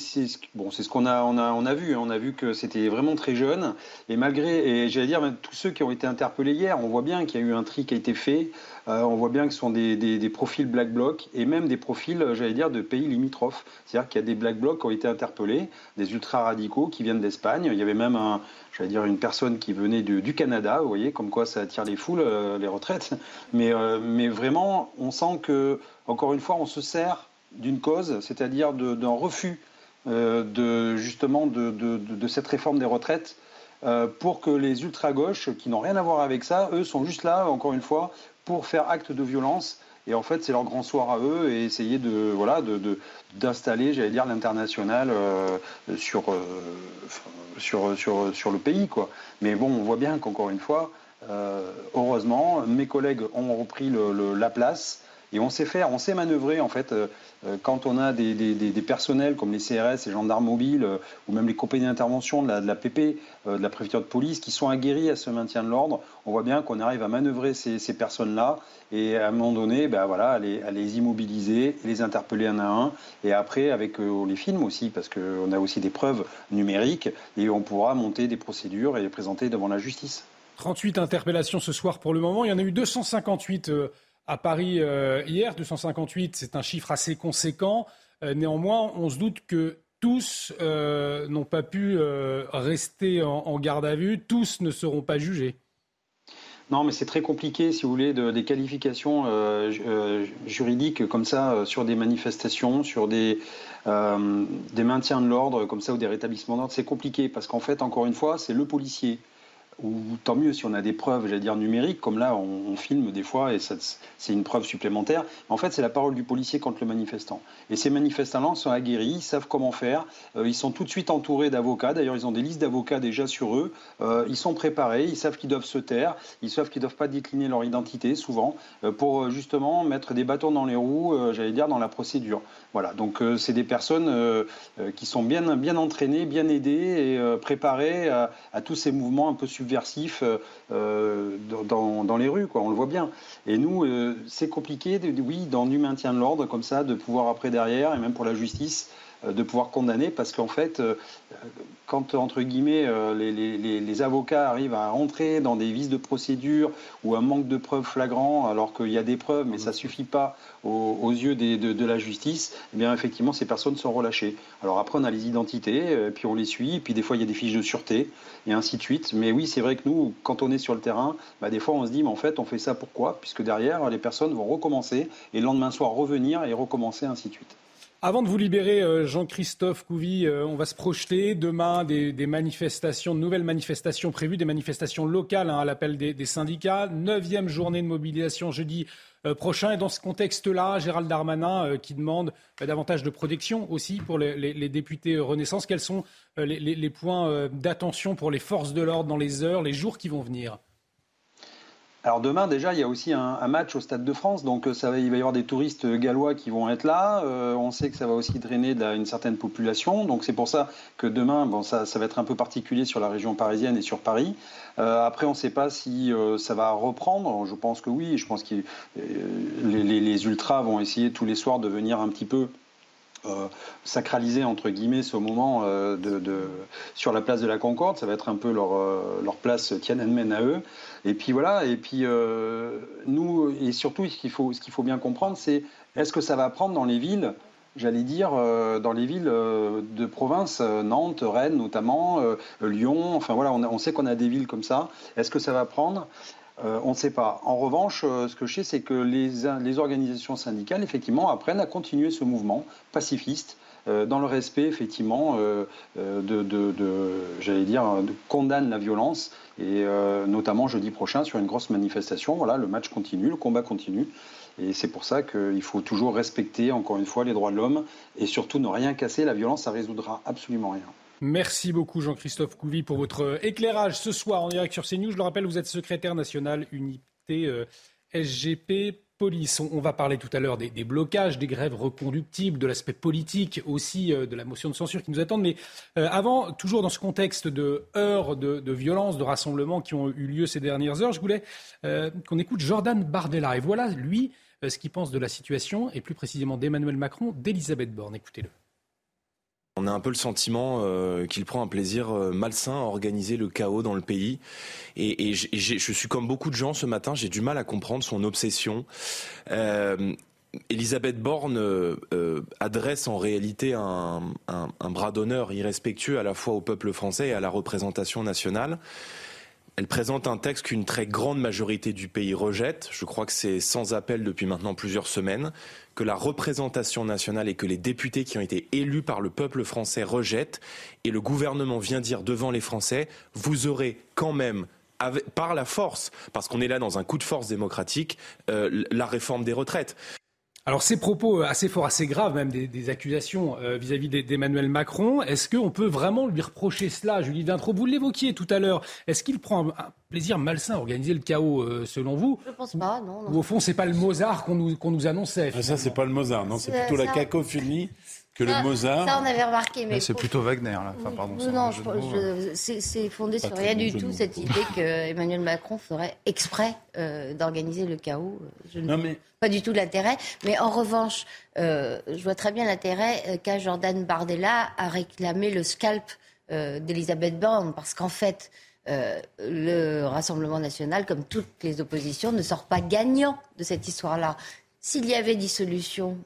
bon, ce qu'on a, on a, on a vu. Hein. On a vu que c'était vraiment très jeune. Et malgré, et j'allais dire, tous ceux qui ont été interpellés hier, on voit bien qu'il y a eu un tri qui a été fait. Euh, on voit bien que ce sont des, des, profils black bloc et même des profils, j'allais dire, de pays limitrophes. C'est-à-dire qu'il y a des black blocs qui ont été interpellés, des ultra radicaux qui viennent d'Espagne. Il y avait même j'allais dire, une personne qui venait du Canada. Vous voyez, comme quoi ça attire les foules, euh, les retraites. Mais, euh, mais vraiment, on sent que, encore une fois, on se sert d'une cause, c'est-à-dire d'un refus euh, de, justement de, cette réforme des retraites euh, pour que les ultra-gauches, qui n'ont rien à voir avec ça, eux sont juste là, encore une fois, pour faire acte de violence. Et en fait, c'est leur grand soir à eux et essayer de voilà d'installer, j'allais dire, l'international euh, sur, sur, sur, sur le pays quoi. Mais bon, on voit bien qu'encore une fois, heureusement, mes collègues ont repris la place. Et on sait faire, on sait manœuvrer en fait quand on a des, personnels comme les CRS, les gendarmes mobiles euh, ou même les compagnies d'intervention de la, PP, de la préfecture de police qui sont aguerris à ce maintien de l'ordre. On voit bien qu'on arrive à manœuvrer ces, personnes-là et à un moment donné, ben voilà, à les, immobiliser, les interpeller un à un. Et après, avec les films aussi, parce qu'on a aussi des preuves numériques et on pourra monter des procédures et les présenter devant la justice. 38 interpellations ce soir pour le moment. Il y en a eu 258 à Paris euh, hier, 258, c'est un chiffre assez conséquent. Euh, néanmoins, on se doute que tous euh, n'ont pas pu rester en, garde à vue, tous ne seront pas jugés. Non, mais c'est très compliqué, si vous voulez, des qualifications juridiques comme ça sur des manifestations, sur des, des maintiens de l'ordre comme ça ou des rétablissements d'ordre. C'est compliqué parce qu'en fait, encore une fois, c'est le policier ou tant mieux si on a des preuves, j'allais dire numériques, comme là on, filme des fois et c'est une preuve supplémentaire. En fait, c'est la parole du policier contre le manifestant. Et ces manifestants-là sont aguerris, ils savent comment faire, euh, ils sont tout de suite entourés d'avocats, d'ailleurs ils ont des listes d'avocats déjà sur eux, euh, ils sont préparés, ils savent qu'ils doivent se taire, ils savent qu'ils ne doivent pas décliner leur identité souvent, euh, pour justement mettre des bâtons dans les roues, j'allais dire, dans la procédure. Voilà, donc c'est des personnes qui sont bien, bien entraînées, bien aidées et préparées à, tous ces mouvements un peu subversif euh, euh, dans, dans, les rues, quoi, on le voit bien. Et nous, euh, c'est compliqué, oui, dans du maintien de l'ordre, comme ça, de pouvoir après derrière, et même pour la justice, de pouvoir condamner parce qu'en fait, quand entre guillemets les, les, les, avocats arrivent à entrer dans des vices de procédure ou un manque de preuves flagrant alors qu'il y a des preuves mais ça suffit pas aux, yeux de, de, la justice, eh bien effectivement ces personnes sont relâchées. Alors après on a les identités, puis on les suit, puis des fois il y a des fiches de sûreté et ainsi de suite. Mais oui, c'est vrai que nous, quand on est sur le terrain, bah, des fois on se dit, mais en fait, on fait ça pourquoi? Puisque derrière, les personnes vont recommencer et le lendemain soir revenir et recommencer, ainsi de suite. Avant de vous libérer, euh, Jean-Christophe Couvi, euh, on va se projeter demain des, manifestations, de nouvelles manifestations prévues, des manifestations locales hein, à l'appel des, syndicats. Neuvième journée de mobilisation jeudi euh, prochain. Et dans ce contexte-là, Gérald Darmanin qui demande davantage de protection aussi pour les députés Renaissance. Quels sont les, points d'attention pour les forces de l'ordre dans les heures, les jours qui vont venir? Alors demain déjà il y a aussi un, match au Stade de France, donc euh, ça il va y avoir des touristes gallois qui vont être là. Euh, on sait que ça va aussi drainer de une certaine population, donc c'est pour ça que demain bon ça, va être un peu particulier sur la région parisienne et sur Paris. Euh, après on ne sait pas si ça va reprendre. Je pense que oui. Je pense que les ultras vont essayer tous les soirs de venir un petit peu euh, sacraliser entre guillemets ce moment euh, de, sur la place de la Concorde. Ça va être un peu leur, euh, leur place Tiananmen à eux. Et puis voilà. Et puis nous et surtout ce qu'il faut faut bien comprendre, c'est est-ce que ça va prendre dans les villes J'allais dire dans les villes de province, Nantes, Rennes notamment, Lyon. Enfin voilà, on sait qu'on a des villes comme ça. Est-ce que ça va prendre euh, on ne sait pas. En revanche, euh, ce que je sais, c'est que les, organisations syndicales, effectivement, apprennent à continuer ce mouvement pacifiste euh, dans le respect, effectivement, de, j'allais dire, de condamne la violence et notamment jeudi prochain sur une grosse manifestation. Voilà, le match continue, le combat continue. Et c'est pour ça qu'il faut toujours respecter, encore une fois, les droits de l'homme et surtout ne rien casser. La violence, ça résoudra absolument rien. Merci beaucoup Jean-Christophe Couvi pour votre éclairage ce soir en direct sur CNews. Je le rappelle, vous êtes secrétaire national unité euh, SGP Police. On, va parler tout à l'heure des, blocages, des grèves reconductibles, de l'aspect politique aussi, euh, de la motion de censure qui nous attendent. Mais euh, avant, toujours dans ce contexte de heures de violence, de rassemblements qui ont eu lieu ces dernières heures, je voulais qu'on écoute Jordan Bardella. Et voilà, lui, ce qu'il pense de la situation, et plus précisément d'Emmanuel Macron, d'Elisabeth Borne. Écoutez-le. On a un peu le sentiment qu'il prend un plaisir malsain à organiser le chaos dans le pays. Et, je suis comme beaucoup de gens ce matin, j'ai du mal à comprendre son obsession. Elisabeth Borne euh, euh, adresse en réalité un, bras d'honneur irrespectueux à la fois au peuple français et à la représentation nationale. Elle présente un texte qu'une très grande majorité du pays rejette. Je crois que c'est sans appel depuis maintenant plusieurs semaines que la représentation nationale et que les députés qui ont été élus par le peuple français rejettent. Et le gouvernement vient dire devant les Français, vous aurez quand même par la force, parce qu'on est là dans un coup de force démocratique, euh, la réforme des retraites. Alors ces propos euh, assez forts, assez graves, même des, accusations euh, vis-à-vis d'Emmanuel Macron, est-ce qu'on peut vraiment lui reprocher cela Julie Vintro, vous l'évoquiez tout à l'heure. Est-ce qu'il prend un, plaisir malsain à organiser le chaos, euh, selon vous? Je ne pense pas, non. Ou au fond, c'est pas le Mozart qu'on nous, qu'on nous annonçait ah, Ça, c'est pas le Mozart, non, c'est plutôt la cacophonie que le Mozart. Ça, on avait remarqué. Mais c'est plutôt Wagner, là. Enfin, pardon. Non, c'est fondé sur rien du tout, cette idée qu'Emmanuel Macron ferait exprès d'organiser le chaos. Je non, mais pas du tout l'intérêt. Mais en revanche, euh, je vois très bien l'intérêt euh, qu'a Jordan Bardella à réclamer le scalp euh, d'Elisabeth Borne, parce qu'en fait, le Rassemblement national, comme toutes les oppositions, ne sort pas gagnant de cette histoire-là. S'il y avait dissolution,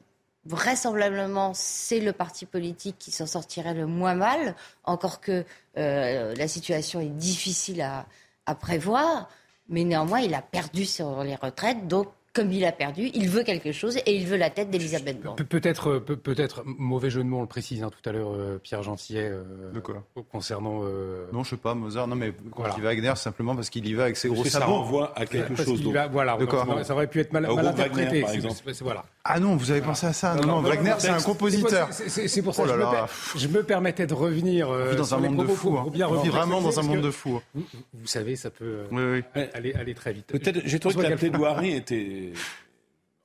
vraisemblablement, c'est le parti politique qui s'en sortirait le moins mal, encore que la situation est difficile à, à prévoir. Mais néanmoins, il a perdu sur les retraites, donc comme il a perdu, il veut quelque chose et il veut la tête d'Elisabeth Borne. peut-être, peut-être mauvais jeu de mots, on le précise hein, tout à l'heure, euh, Pierre Gentillet. Euh, de quoi? Concernant. Euh, non, je sais pas, Mozart. Non, mais quand il va Wagner, simplement parce qu'il y va avec ses gros sabots. Ça renvoie à quelque chose. voilà, de quoi? ça aurait pu être mal, mal interprété. par exemple. voilà. Ah non, vous avez pensé à ça? Non, non, Wagner, c'est un compositeur. C'est pour ça que oh je me permettais de revenir. Dans un monde de fous. On vit vraiment dans un monde de fous. Vous savez, ça peut aller très vite. Peut-être, j'ai trouvé que la plaidoirie était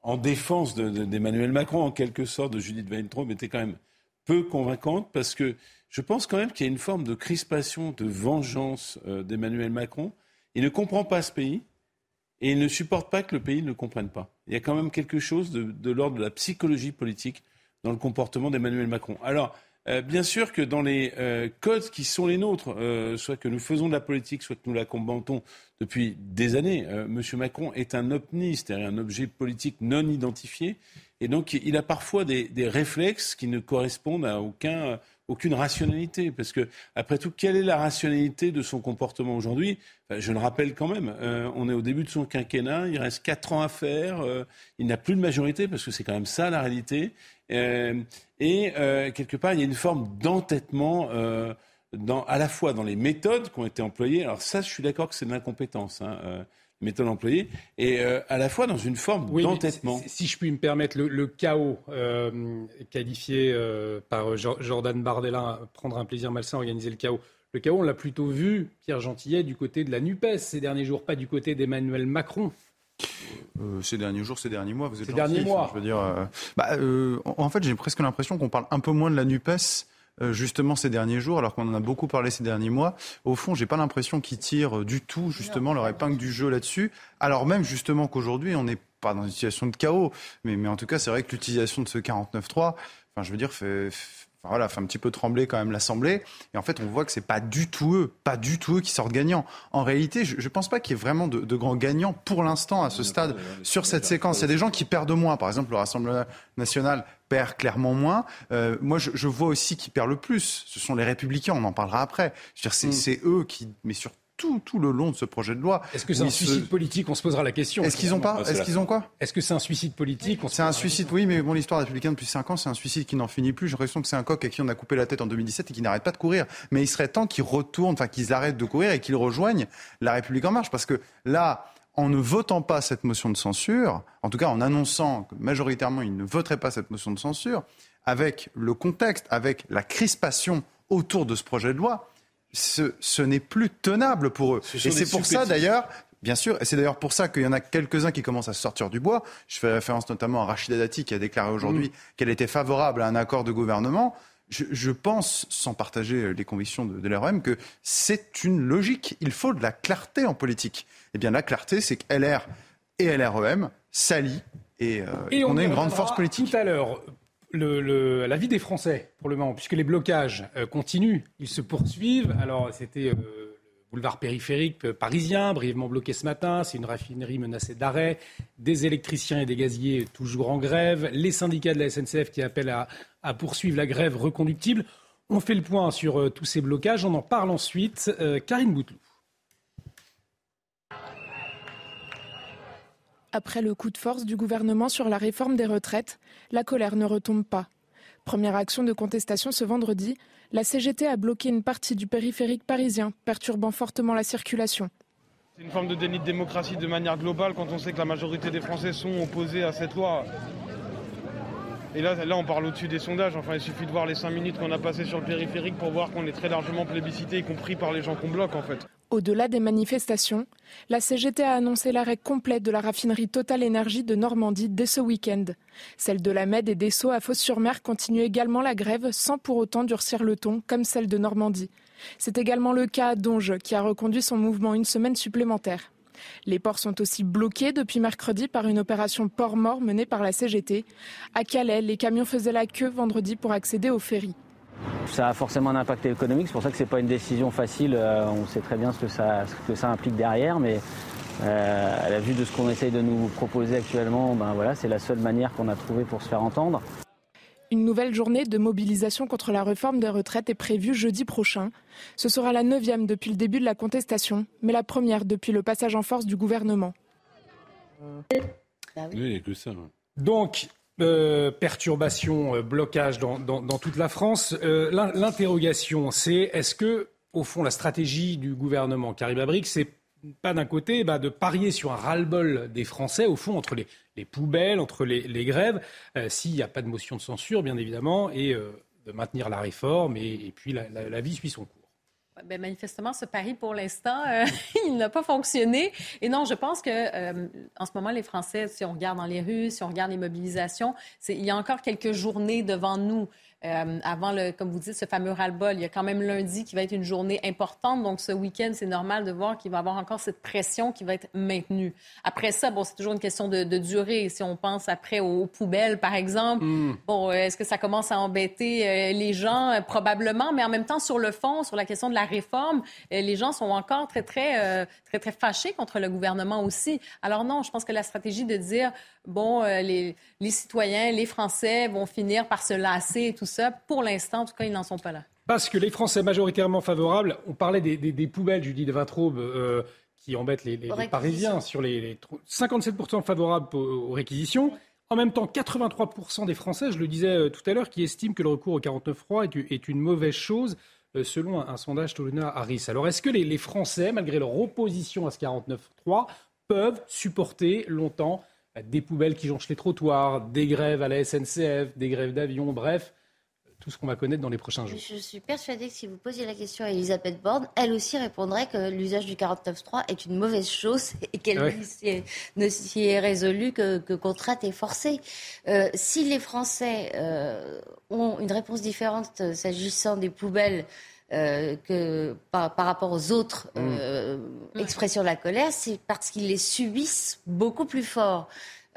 en défense d'Emmanuel Macron, en quelque sorte, de Judith Weintraub, était quand même peu convaincante parce que je pense quand même qu'il y a une forme de crispation, de vengeance euh, d'Emmanuel Macron. Il ne comprend pas ce pays et il ne supporte pas que le pays ne comprenne pas. Il y a quand même quelque chose de, de l'ordre de la psychologie politique dans le comportement d'Emmanuel Macron. Alors, euh, bien sûr que dans les euh, codes qui sont les nôtres, euh, soit que nous faisons de la politique, soit que nous la combattons depuis des années, M. Macron est un ovni, c'est-à-dire un objet politique non identifié. Et donc, il a parfois des réflexes qui ne correspondent à aucun, aucune rationalité. Parce que, après tout, quelle est la rationalité de son comportement aujourd'hui? Je le rappelle quand même, on est au début de son quinquennat, il reste quatre ans à faire, il n'a plus de majorité, parce que c'est quand même ça la réalité. Euh, et euh, quelque part, il y a une forme d'entêtement. Euh, à la fois dans les méthodes qui ont été employées, alors ça, je suis d'accord que c'est de l'incompétence, hein, les méthodes employées, et à la fois dans une forme d'entêtement. Si, je puis me permettre, le, chaos qualifié par Jordan Bardella, prendre un plaisir malsain, organiser le chaos. Le chaos, on l'a plutôt vu, Pierre Gentillet, du côté de la NUPES ces derniers jours, pas du côté d'Emmanuel Macron. Euh, ces derniers jours, ces derniers mois, vous êtes ces derniers mois. Je veux dire, euh, bah, euh, en fait, j'ai presque l'impression qu'on parle un peu moins de la Nupes justement ces derniers jours, alors qu'on en a beaucoup parlé ces derniers mois. Au fond, j'ai pas l'impression qu'ils tirent du tout justement leur épingle du jeu là-dessus, alors même justement qu'aujourd'hui, on n'est pas dans une situation de chaos, mais, mais en tout cas, c'est vrai que l'utilisation de ce 49.3, enfin, je veux dire, fait voilà, fait un petit peu trembler quand même l'Assemblée. Et en fait, on voit que c'est pas du tout eux, pas du tout eux qui sortent gagnants. En réalité, je, ne pense pas qu'il y ait vraiment de, grands gagnants pour l'instant à ce stade sur cette séquence. Il y a des gens qui perdent moins. Par exemple, le Rassemblement national perd clairement moins. Euh, moi, je, vois aussi qui perd le plus. Ce sont les Républicains. On en parlera après. Mm. C'est eux qui, mais surtout tout, le long de ce projet de loi. Est-ce que c'est un suicide politique? On se posera la question. Est-ce qu'ils ont pas Est-ce qu'ils ont quoi? Est-ce que c'est un suicide politique? C'est un suicide, oui, mais bon, l'histoire républicaine depuis 5 ans, c'est un suicide qui n'en finit plus. J'ai l'impression que c'est un coq à qui on a coupé la tête en 2017 et qui n'arrête pas de courir. Mais il serait temps qu'ils retournent, enfin qu'ils arrêtent de courir et qu'ils rejoignent la République en marche, parce que là. En ne votant pas cette motion de censure, en tout cas en annonçant que majoritairement ils ne voteraient pas cette motion de censure, avec le contexte, avec la crispation autour de ce projet de loi, ce, n'est plus tenable pour eux. Et c'est pour ça d'ailleurs, Bien sûr, et c'est d'ailleurs pour ça qu'il y en a quelques-uns qui commencent à sortir du bois. Je fais référence notamment à Rachida Dati qui a déclaré aujourd'hui mm. qu'elle était favorable à un accord de gouvernement. Je, pense, sans partager les convictions de, de l'REM, que c'est une logique. Il faut de la clarté en politique. Eh bien, la clarté, c'est que LR et LREM s'allient et, euh, on, a une grande force politique. Tout à l'heure, la vie des Français pour le moment, puisque les blocages euh, continuent, ils se poursuivent. Alors, c'était euh, le boulevard périphérique parisien, brièvement bloqué ce matin. C'est une raffinerie menacée d'arrêt. Des électriciens et des gaziers toujours en grève. Les syndicats de la SNCF qui appellent à, poursuivre la grève reconductible. On fait le point sur tous ces blocages. On en parle ensuite. Karine Bouteloup. Après le coup de force du gouvernement sur la réforme des retraites, la colère ne retombe pas. Première action de contestation ce vendredi, la CGT a bloqué une partie du périphérique parisien, perturbant fortement la circulation. C'est une forme de déni de démocratie de manière globale quand on sait que la majorité des Français sont opposés à cette loi. Et là, là on parle au-dessus des sondages. Enfin, il suffit de voir les cinq minutes qu'on a passées sur le périphérique pour voir qu'on est très largement plébiscité, y compris par les gens qu'on bloque en fait. Au-delà des manifestations, la CGT a annoncé l'arrêt complet de la raffinerie Total Énergie de Normandie dès ce week-end. Celle de la Med et des Sceaux à Fos-sur-Mer continue également la grève sans pour autant durcir le ton comme celle de Normandie. C'est également le cas à Donge qui a reconduit son mouvement une semaine supplémentaire. Les ports sont aussi bloqués depuis mercredi par une opération port-mort menée par la CGT. À Calais, les camions faisaient la queue vendredi pour accéder aux ferries. Ça a forcément un impact économique, c'est pour ça que ce n'est pas une décision facile. Euh, on sait très bien ce que ça, que ça implique derrière, mais euh, à la vue de ce qu'on essaye de nous proposer actuellement, ben voilà, c'est la seule manière qu'on a trouvée pour se faire entendre. Une nouvelle journée de mobilisation contre la réforme des retraites est prévue jeudi prochain. Ce sera la neuvième depuis le début de la contestation, mais la première depuis le passage en force du gouvernement. Bah oui, que ça. Donc, euh, perturbation, euh, blocage dans, toute la France. Euh, l'interrogation, c'est est-ce que, au fond, la stratégie du gouvernement Karim Abrik, c'est pas d'un côté bah, de parier sur un ras-le-bol des Français, au fond, entre les, poubelles, entre les, grèves, s'il n'y a pas de motion de censure, bien évidemment, et de maintenir la réforme, et, puis la vie suit son cours. Ben, manifestement, ce pari, pour l'instant, euh, [laughs] il n'a pas fonctionné. Et non, je pense que euh, en ce moment, les Français, si on regarde dans les rues, si on regarde les mobilisations, il y a encore quelques journées devant nous. Euh, avant, le, comme vous dites, ce fameux ras-le-bol, il y a quand même lundi qui va être une journée importante. Donc, ce week-end, c'est normal de voir qu'il va y avoir encore cette pression qui va être maintenue. Après ça, bon, c'est toujours une question de, durée. Si on pense après aux, poubelles, par exemple, hmm. bon, euh, est-ce que ça commence à embêter euh, les gens? probablement. Mais en même temps, sur le fond, sur la question de la réforme, les gens sont encore très, très, très, très fâchés contre le gouvernement aussi. Alors non, je pense que la stratégie de dire, bon, les, les citoyens, les Français vont finir par se lasser et tout ça. Pour l'instant, en tout cas, ils n'en sont pas là. Parce que les Français majoritairement favorables, on parlait des, des, des poubelles, Judy de Vintraube, euh, qui embêtent les, Parisiens sur les, 57% favorables aux, réquisitions. En même temps, 83% des Français, je le disais euh, tout à l'heure, qui estiment que le recours au 49.3 est, est une mauvaise chose, euh, selon un, sondage Toluna-Harris. Alors, est-ce que les, les, Français, malgré leur opposition à ce 49.3, peuvent supporter longtemps des poubelles qui jonchent les trottoirs, des grèves à la SNCF, des grèves d'avion, bref, tout ce qu'on va connaître dans les prochains jours. Je suis persuadée que si vous posiez la question à Elisabeth Borne, elle aussi répondrait que l'usage du 49.3 est une mauvaise chose [laughs] et qu'elle ne s'y est résolue que, que contrainte et forcée. Euh, si les Français euh, ont une réponse différente euh, s'agissant des poubelles euh, que par, par, rapport aux autres mm. euh, expressions de la colère, c'est parce qu'ils les subissent beaucoup plus fort.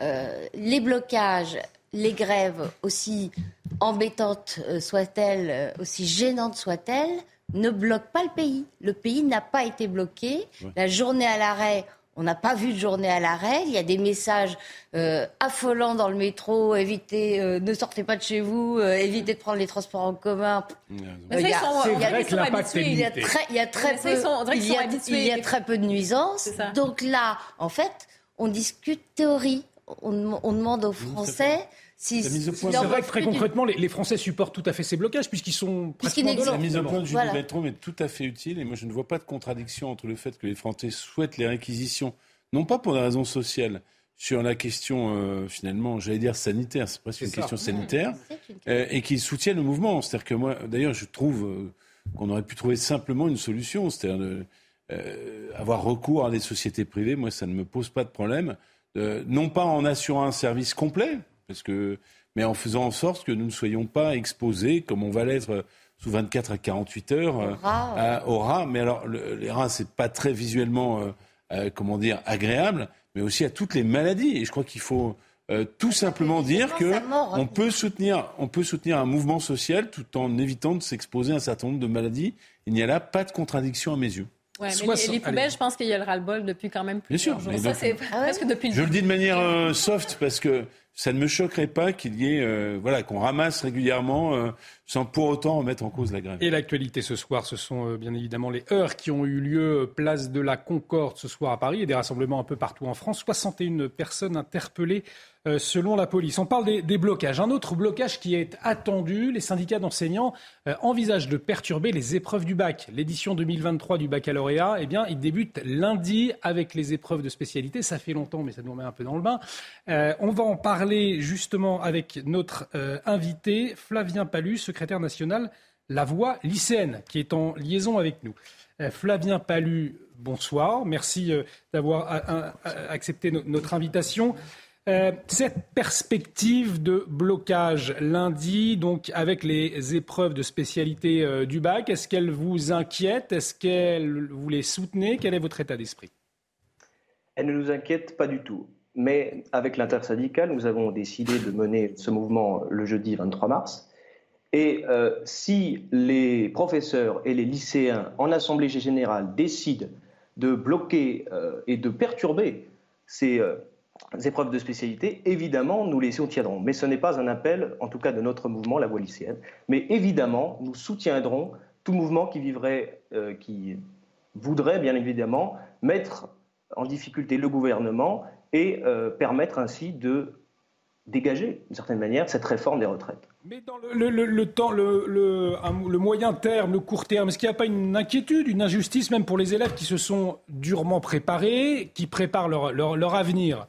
Euh, les blocages, les grèves, aussi embêtantes soient-elles, aussi gênantes soient-elles, ne bloquent pas le pays. Le pays n'a pas été bloqué. La journée à l'arrêt, on n'a pas vu de journée à l'arrêt. Il y a des messages euh, affolants dans le métro. Évitez, ne sortez pas de chez vous. évitez de prendre les transports en commun. il y a très peu, il y a très peu de nuisances. Donc là, en fait, on discute théorie. On, on demande aux Français c'est vrai que très concrètement, les, Français supportent tout à fait ces blocages puisqu'ils sont presque La mise au point de Julie voilà. est tout à fait utile et moi je ne vois pas de contradiction entre le fait que les Français souhaitent les réquisitions, non pas pour des raisons sociales, sur la question euh, finalement, j'allais dire sanitaire, c'est presque une question sanitaire, euh, et qu'ils soutiennent le mouvement. C'est-à-dire que moi, d'ailleurs, je trouve euh, qu'on aurait pu trouver simplement une solution, c'est-à-dire avoir recours à des sociétés privées. Moi, ça ne me pose pas de problème. non pas en assurant un service complet, parce que, mais en faisant en sorte que nous ne soyons pas exposés, comme on va l'être sous 24 à 48 heures, au rat. Mais alors, les rats, c'est pas très visuellement, euh, euh, comment dire, agréable, mais aussi à toutes les maladies. Et je crois qu'il faut euh, tout simplement dire que on peut soutenir, on peut soutenir un mouvement social tout en évitant de s'exposer à un certain nombre de maladies. Il n'y a là pas de contradiction à mes yeux. Ouais, mais les, poubelles, je pense qu'il y a le ras-le-bol depuis quand même plusieurs Bien sûr, jours. Ça, c'est presque depuis le Je le dis de manière euh, soft parce que ça ne me choquerait pas qu'il y ait, euh, voilà, qu'on ramasse régulièrement euh, sans pour autant remettre en cause la grève. Et l'actualité ce soir, ce sont euh, bien évidemment les heures qui ont eu lieu place de la Concorde ce soir à Paris et des rassemblements un peu partout en France. 61 personnes interpellées euh, selon la police. On parle des, blocages. Un autre blocage qui est attendu, les syndicats d'enseignants euh, envisagent de perturber les épreuves du bac. L'édition 2023 du baccalauréat, eh bien, il débute lundi avec les épreuves de spécialité. Ça fait longtemps, mais ça nous met un peu dans le bain. Euh, on va en parler justement avec notre invité, Flavien Palu, secrétaire national La Voix lycéenne, qui est en liaison avec nous. Flavien Palu, bonsoir. Merci d'avoir accepté notre invitation. Euh, cette perspective de blocage lundi, donc avec les épreuves de spécialité euh, du bac, est-ce qu'elle vous inquiète? Est-ce qu'elle vous les soutenez? Quel est votre état d'esprit? Elle ne nous inquiète pas du tout. Mais avec l'intersyndicale, nous avons décidé de mener ce mouvement le jeudi 23 mars. Et euh, si les professeurs et les lycéens en Assemblée générale décident de bloquer et de perturber ces épreuves de spécialité, évidemment, nous les soutiendrons. Mais ce n'est pas un appel, en tout cas de notre mouvement, la voie lycéenne. Mais évidemment, nous soutiendrons tout mouvement qui euh, voudrait bien évidemment mettre en difficulté le gouvernement et euh, permettre ainsi de dégager, d'une certaine manière, cette réforme des retraites. Mais dans le, temps, le, moyen terme, le court terme, est-ce qu'il n'y a pas une inquiétude, une injustice même pour les élèves qui se sont durement préparés, qui préparent leur avenir?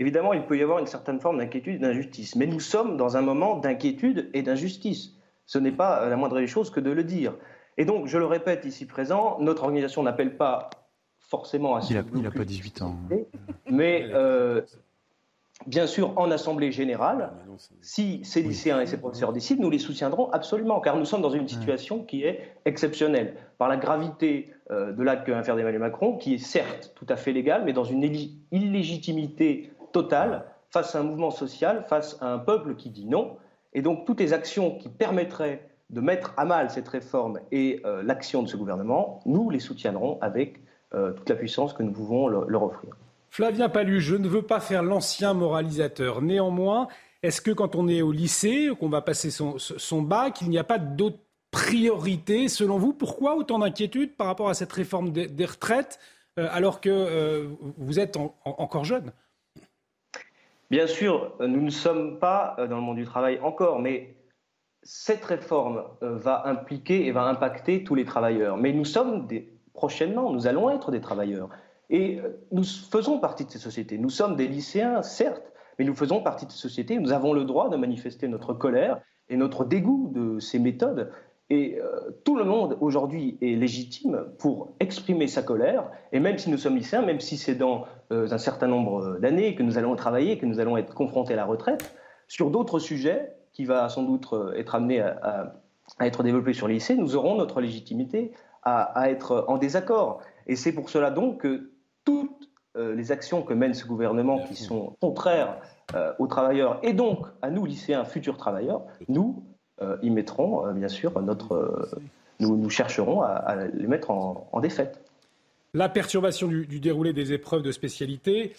Évidemment, il peut y avoir une certaine forme d'inquiétude et d'injustice, mais nous sommes dans un moment d'inquiétude et d'injustice. Ce n'est pas la moindre des choses que de le dire. Et donc, je le répète ici présent, notre organisation n'appelle pas forcément à ce Il n'a pas 18 ans. Mais euh, bien sûr, en Assemblée générale, si ces lycéens et ces professeurs décident, nous les soutiendrons absolument, car nous sommes dans une situation qui est exceptionnelle, par la gravité euh, de l'acte que vient faire Emmanuel Macron, qui est certes tout à fait légal, mais dans une illégitimité totale face à un mouvement social, face à un peuple qui dit non. Et donc toutes les actions qui permettraient de mettre à mal cette réforme et euh, l'action de ce gouvernement, nous les soutiendrons avec euh, toute la puissance que nous pouvons leur, offrir. Flavien Palu, je ne veux pas faire l'ancien moralisateur. Néanmoins, est-ce que quand on est au lycée, qu'on va passer son, bac, il n'y a pas d'autres priorités selon vous? Pourquoi autant d'inquiétude par rapport à cette réforme des, retraites euh, alors que vous êtes encore jeune? Bien sûr, nous ne sommes pas euh, dans le monde du travail encore, mais cette réforme euh, va impliquer et va impacter tous les travailleurs. Mais nous sommes des, prochainement, nous allons être des travailleurs. Et euh, nous faisons partie de ces sociétés. Nous sommes des lycéens, certes, mais nous faisons partie de ces sociétés. Nous avons le droit de manifester notre colère et notre dégoût de ces méthodes. Et euh, tout le monde aujourd'hui est légitime pour exprimer sa colère. Et même si nous sommes lycéens, même si c'est dans euh, un certain nombre d'années que nous allons travailler, que nous allons être confrontés à la retraite, sur d'autres sujets qui va sans doute euh, être amené à, être développés sur les lycées, nous aurons notre légitimité à, être en désaccord. Et c'est pour cela donc que toutes les actions que mène ce gouvernement qui sont contraires aux travailleurs et donc à nous, lycéens, futurs travailleurs, nous, euh, mettront, euh, bien sûr, notre. Euh, nous, nous, chercherons à, les mettre en, défaite. La perturbation du, déroulé des épreuves de spécialité,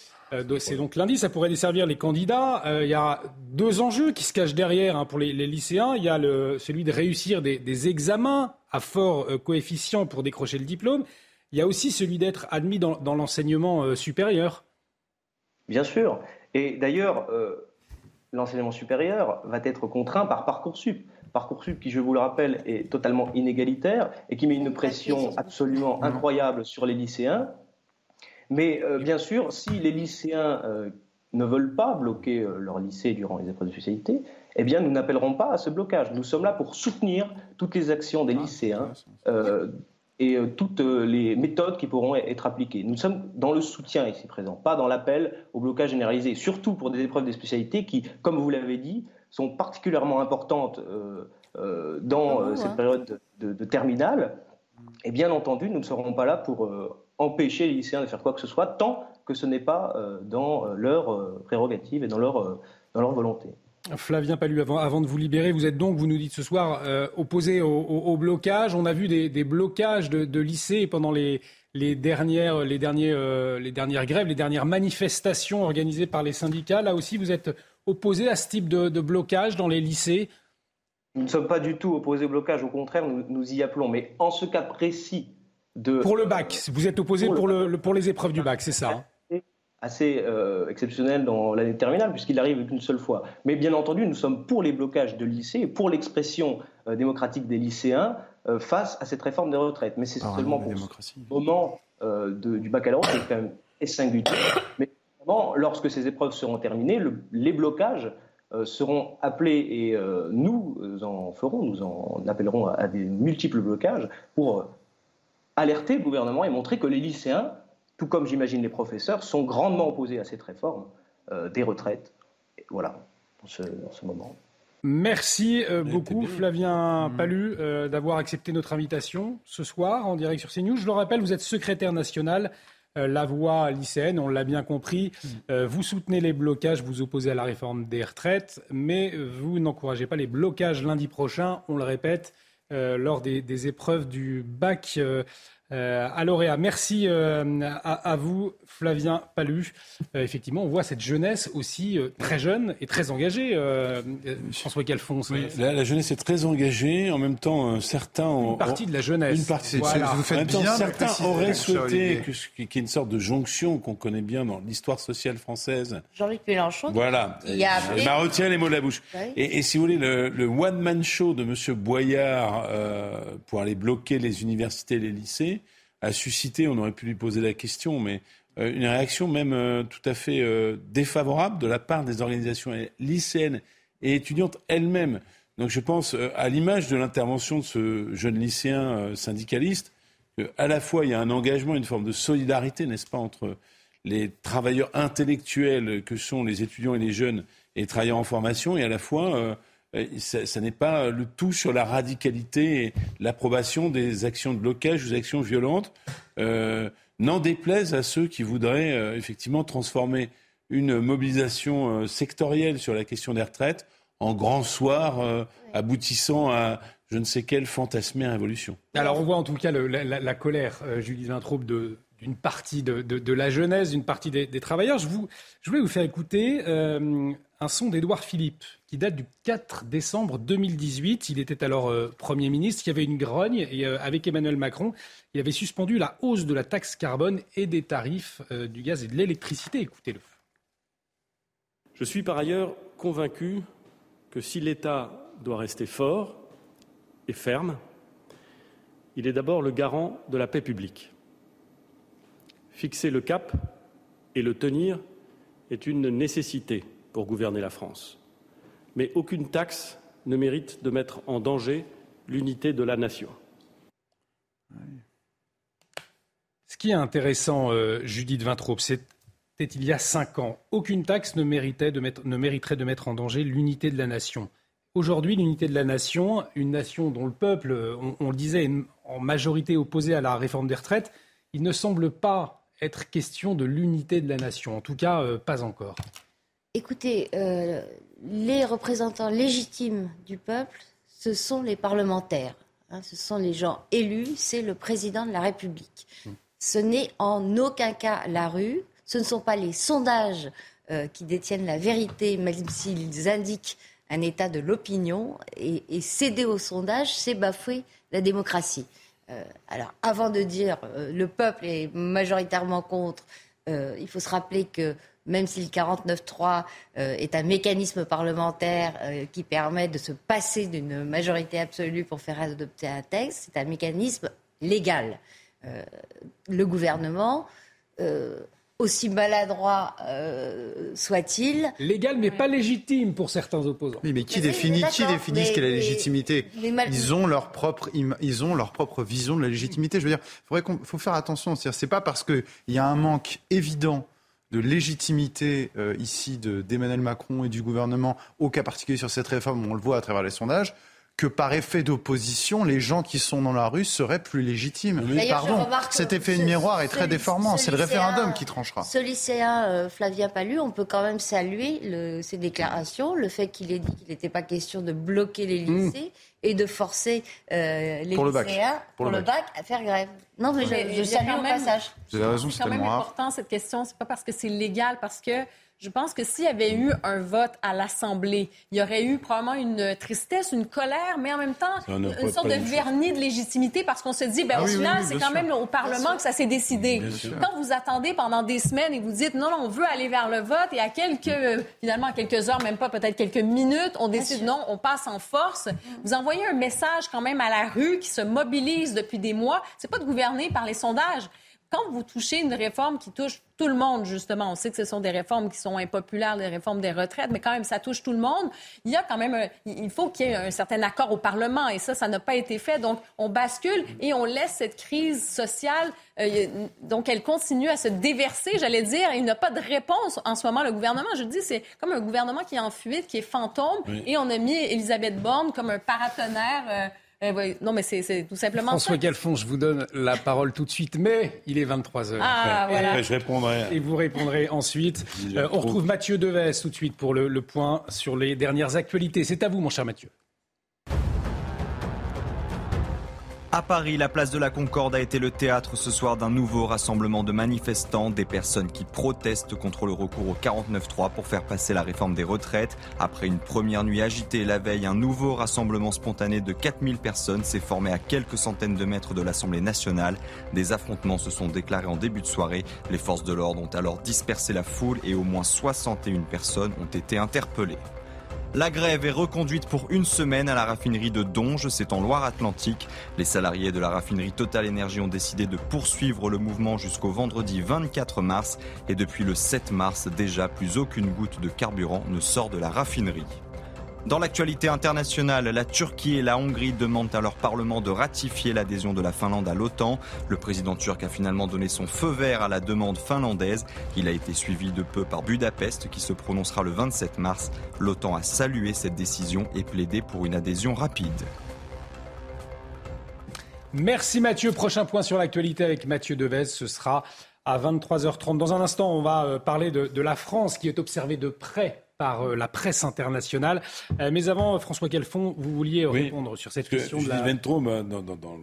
c'est donc lundi, ça pourrait desservir les candidats. il y a deux enjeux qui se cachent derrière hein, pour les, lycéens. Il y a le, celui de réussir des, examens à fort coefficient pour décrocher le diplôme. Il y a aussi celui d'être admis dans, dans l'enseignement supérieur. Bien sûr. Et d'ailleurs, l'enseignement supérieur va être contraint par Parcoursup. Parcoursup qui, je vous le rappelle, est totalement inégalitaire et qui met une pression absolument incroyable sur les lycéens. Mais euh, bien sûr, si les lycéens euh, ne veulent pas bloquer euh, leur lycée durant les épreuves de spécialité, eh bien, nous n'appellerons pas à ce blocage. Nous sommes là pour soutenir toutes les actions des ah, lycéens et euh, toutes euh, les méthodes qui pourront être appliquées. Nous sommes dans le soutien ici présent, pas dans l'appel au blocage généralisé, surtout pour des épreuves des spécialités qui, comme vous l'avez dit, sont particulièrement importantes euh, dans cette période de, terminale. Et bien entendu, nous ne serons pas là pour empêcher les lycéens de faire quoi que ce soit tant que ce n'est pas dans leur prérogative et dans leur, dans leur volonté. Flavien Palu, avant, avant, de vous libérer, vous êtes donc, vous nous dites ce soir, opposé au, blocage. On a vu des, des blocages de, de, lycées pendant les, les, dernières, les, derniers, les dernières grèves, les dernières manifestations organisées par les syndicats. Là aussi, vous êtes opposé à ce type de, de blocage dans les lycées Nous ne sommes pas du tout opposés au blocage, au contraire, nous, nous y appelons. Mais en ce cas précis de... Pour le bac, vous êtes opposé pour, le, pour les épreuves du bac, c'est ça hein assez euh, exceptionnel dans l'année terminale, puisqu'il arrive qu'une seule fois. Mais bien entendu, nous sommes pour les blocages de lycées et pour l'expression euh, démocratique des lycéens euh, face à cette réforme des retraites. Mais c'est seulement pour ce moment du baccalauréat qui est quand même singulier. Mais lorsque ces épreuves seront terminées, les blocages seront appelés et nous en ferons, nous en appellerons à, des multiples blocages pour alerter le gouvernement et montrer que les lycéens, tout comme j'imagine les professeurs, sont grandement opposés à cette réforme des retraites. voilà, en ce, moment. Merci beaucoup Flavien mmh. Palu d'avoir accepté notre invitation ce soir en direct sur CNews. Je le rappelle, vous êtes secrétaire national euh, la voie lycéenne, on l'a bien compris. Mm. Euh, vous soutenez les blocages, vous opposez à la réforme des retraites, mais vous n'encouragez pas les blocages lundi prochain, on le répète, euh, lors des, épreuves du bac euh, à lauréat. Merci euh, à, vous, Flavien Palu. Euh, effectivement, on voit cette jeunesse aussi très jeune et très engagée. François Calfon. Oui, la, jeunesse est très engagée. En même temps, certains ont... Une partie de la jeunesse. Une partie. Vous faites bien certains auraient souhaité qu'il y ait une sorte de jonction qu'on connaît bien dans l'histoire sociale française. Jean-Luc Mélenchon. Voilà. Il a appelé... m'a retient les mots de la bouche. Et, et, si vous voulez, le, le one-man show de M. Boyard pour aller bloquer les universités et les lycées, a suscité, on aurait pu lui poser la question, mais euh, une réaction même euh, tout à fait euh, défavorable de la part des organisations lycéennes et étudiantes elles-mêmes. Donc je pense, à l'image de l'intervention de ce jeune lycéen syndicaliste, qu'à la fois il y a un engagement, une forme de solidarité, n'est-ce pas, entre les travailleurs intellectuels que sont les étudiants et les jeunes et les travailleurs en formation, et à la fois ça, n'est pas le tout sur la radicalité et l'approbation des actions de blocage ou des actions violentes. Euh, n'en déplaise à ceux qui voudraient euh, effectivement transformer une mobilisation euh, sectorielle sur la question des retraites en grand soir aboutissant à je ne sais quelle fantasmée révolution. Alors on voit en tout cas la, colère, Julie Vintraube, d'une partie de, la jeunesse, d'une partie des, travailleurs. Je, vous, je voulais vous faire écouter un son d'Édouard Philippe qui date du 4 décembre 2018. Il était alors euh, Premier ministre. Il y avait une grogne et euh, avec Emmanuel Macron, il avait suspendu la hausse de la taxe carbone et des tarifs euh, du gaz et de l'électricité. Écoutez-le. Je suis par ailleurs convaincu que si l'État doit rester fort et ferme, il est d'abord le garant de la paix publique. Fixer le cap et le tenir est une nécessité pour gouverner la France. Mais aucune taxe ne mérite de mettre en danger l'unité de la nation. Ce qui est intéressant, euh, Judith Vintraube, c'était il y a cinq ans. Aucune taxe ne, de ne mériterait de mettre en danger l'unité de la nation. Aujourd'hui, l'unité de la nation, une nation dont le peuple, on, on, le disait, est en majorité opposé à la réforme des retraites, il ne semble pas être question de l'unité de la nation. En tout cas, euh, pas encore. Écoutez, euh, les représentants légitimes du peuple, ce sont les parlementaires. Hein, ce sont les gens élus, c'est le président de la République. Hum. Ce n'est en aucun cas la rue, ce ne sont pas les sondages euh, qui détiennent la vérité, même s'ils indiquent un état de l'opinion. Et, céder aux sondages, c'est bafouer la démocratie. Euh, alors, avant de dire le peuple est majoritairement contre, il faut se rappeler que même si le 49.3 euh, est un mécanisme parlementaire euh, qui permet de se passer d'une majorité absolue pour faire adopter un texte, c'est un mécanisme légal. Euh, le gouvernement, aussi maladroit soit-il. Légal, mais pas légitime pour certains opposants. Oui, mais qui définit, qui définit ce qu'est la légitimité Ils ont leur propre, ils ont leur propre vision de la légitimité. Je veux dire, il faut faire attention. C'est pas parce qu'il y a un manque évident de légitimité euh, ici d'Emmanuel Macron et du gouvernement au cas particulier sur cette réforme, on le voit à travers les sondages, que par effet d'opposition, les gens qui sont dans la rue seraient plus légitimes. Pardon, cet effet de miroir est très déformant. C'est le référendum qui tranchera. Ce lycéen euh, Flavien Palu, on peut quand même saluer le, ses déclarations, le fait qu'il ait dit qu'il n'était pas question de bloquer les mmh. lycées. et de forcer euh, les lycéens pour, le, bac. à faire grève. Non, mais je, je salue au passage. Vous avez raison, c'est quand même important cette question. C'est pas parce que c'est légal, parce que je pense que s'il y avait eu un vote à l'Assemblée, il y aurait eu probablement une tristesse, une colère, mais en même temps une, sorte de vernis de légitimité parce qu'on se dit, ben, ah au final, c'est quand même au Parlement que ça s'est décidé. Quand vous attendez pendant des semaines et vous dites, non, non, on veut aller vers le vote et à quelques, finalement, à quelques heures, même pas peut-être quelques minutes, on décide, non, on passe en force. Vous envoyez un message quand même à la rue qui se mobilise depuis des mois. C'est pas de gouverner par les sondages quand vous touchez une réforme qui touche tout le monde, justement, on sait que ce sont des réformes qui sont impopulaires, les réformes des retraites, mais quand même, ça touche tout le monde. Il y a quand même, il faut qu'il y ait un certain accord au Parlement, et ça, ça n'a pas été fait. Donc, on bascule et on laisse cette crise sociale, euh, donc elle continue à se déverser, j'allais dire. Il n'a pas de réponse en ce moment, le gouvernement. Je dis, c'est comme un gouvernement qui est en fuite, qui est fantôme, et on a mis Elisabeth Borne comme un paratonnerre. Euh, eh non, mais c'est tout simplement François Galfond, je vous donne la parole tout de suite, mais il est 23h. Ah, voilà. je répondrai. Et vous répondrez ensuite. Euh, on retrouve Mathieu Deves tout de suite pour le point sur les dernières actualités. C'est à vous, mon cher Mathieu. À Paris, la place de la Concorde a été le théâtre ce soir d'un nouveau rassemblement de manifestants, des personnes qui protestent contre le recours au 49-3 pour faire passer la réforme des retraites. Après une première nuit agitée la veille, un nouveau rassemblement spontané de 4000 personnes s'est formé à quelques centaines de mètres de l'Assemblée nationale. Des affrontements se sont déclarés en début de soirée. Les forces de l'ordre ont alors dispersé la foule et au moins 61 personnes ont été interpellées. La grève est reconduite pour une semaine à la raffinerie de Donge, c'est en Loire-Atlantique. Les salariés de la raffinerie Total Energy ont décidé de poursuivre le mouvement jusqu'au vendredi 24 mars et depuis le 7 mars déjà plus aucune goutte de carburant ne sort de la raffinerie. Dans l'actualité internationale, la Turquie et la Hongrie demandent à leur Parlement de ratifier l'adhésion de la Finlande à l'OTAN. Le président turc a finalement donné son feu vert à la demande finlandaise. Il a été suivi de peu par Budapest qui se prononcera le 27 mars. L'OTAN a salué cette décision et plaidé pour une adhésion rapide. Merci Mathieu. Prochain point sur l'actualité avec Mathieu Devez. Ce sera à 23h30. Dans un instant, on va euh, parler de, de la France qui est observée de près par euh, la presse internationale. Euh, mais avant, François Calfon, vous vouliez répondre sur cette question de la... Dans, dans,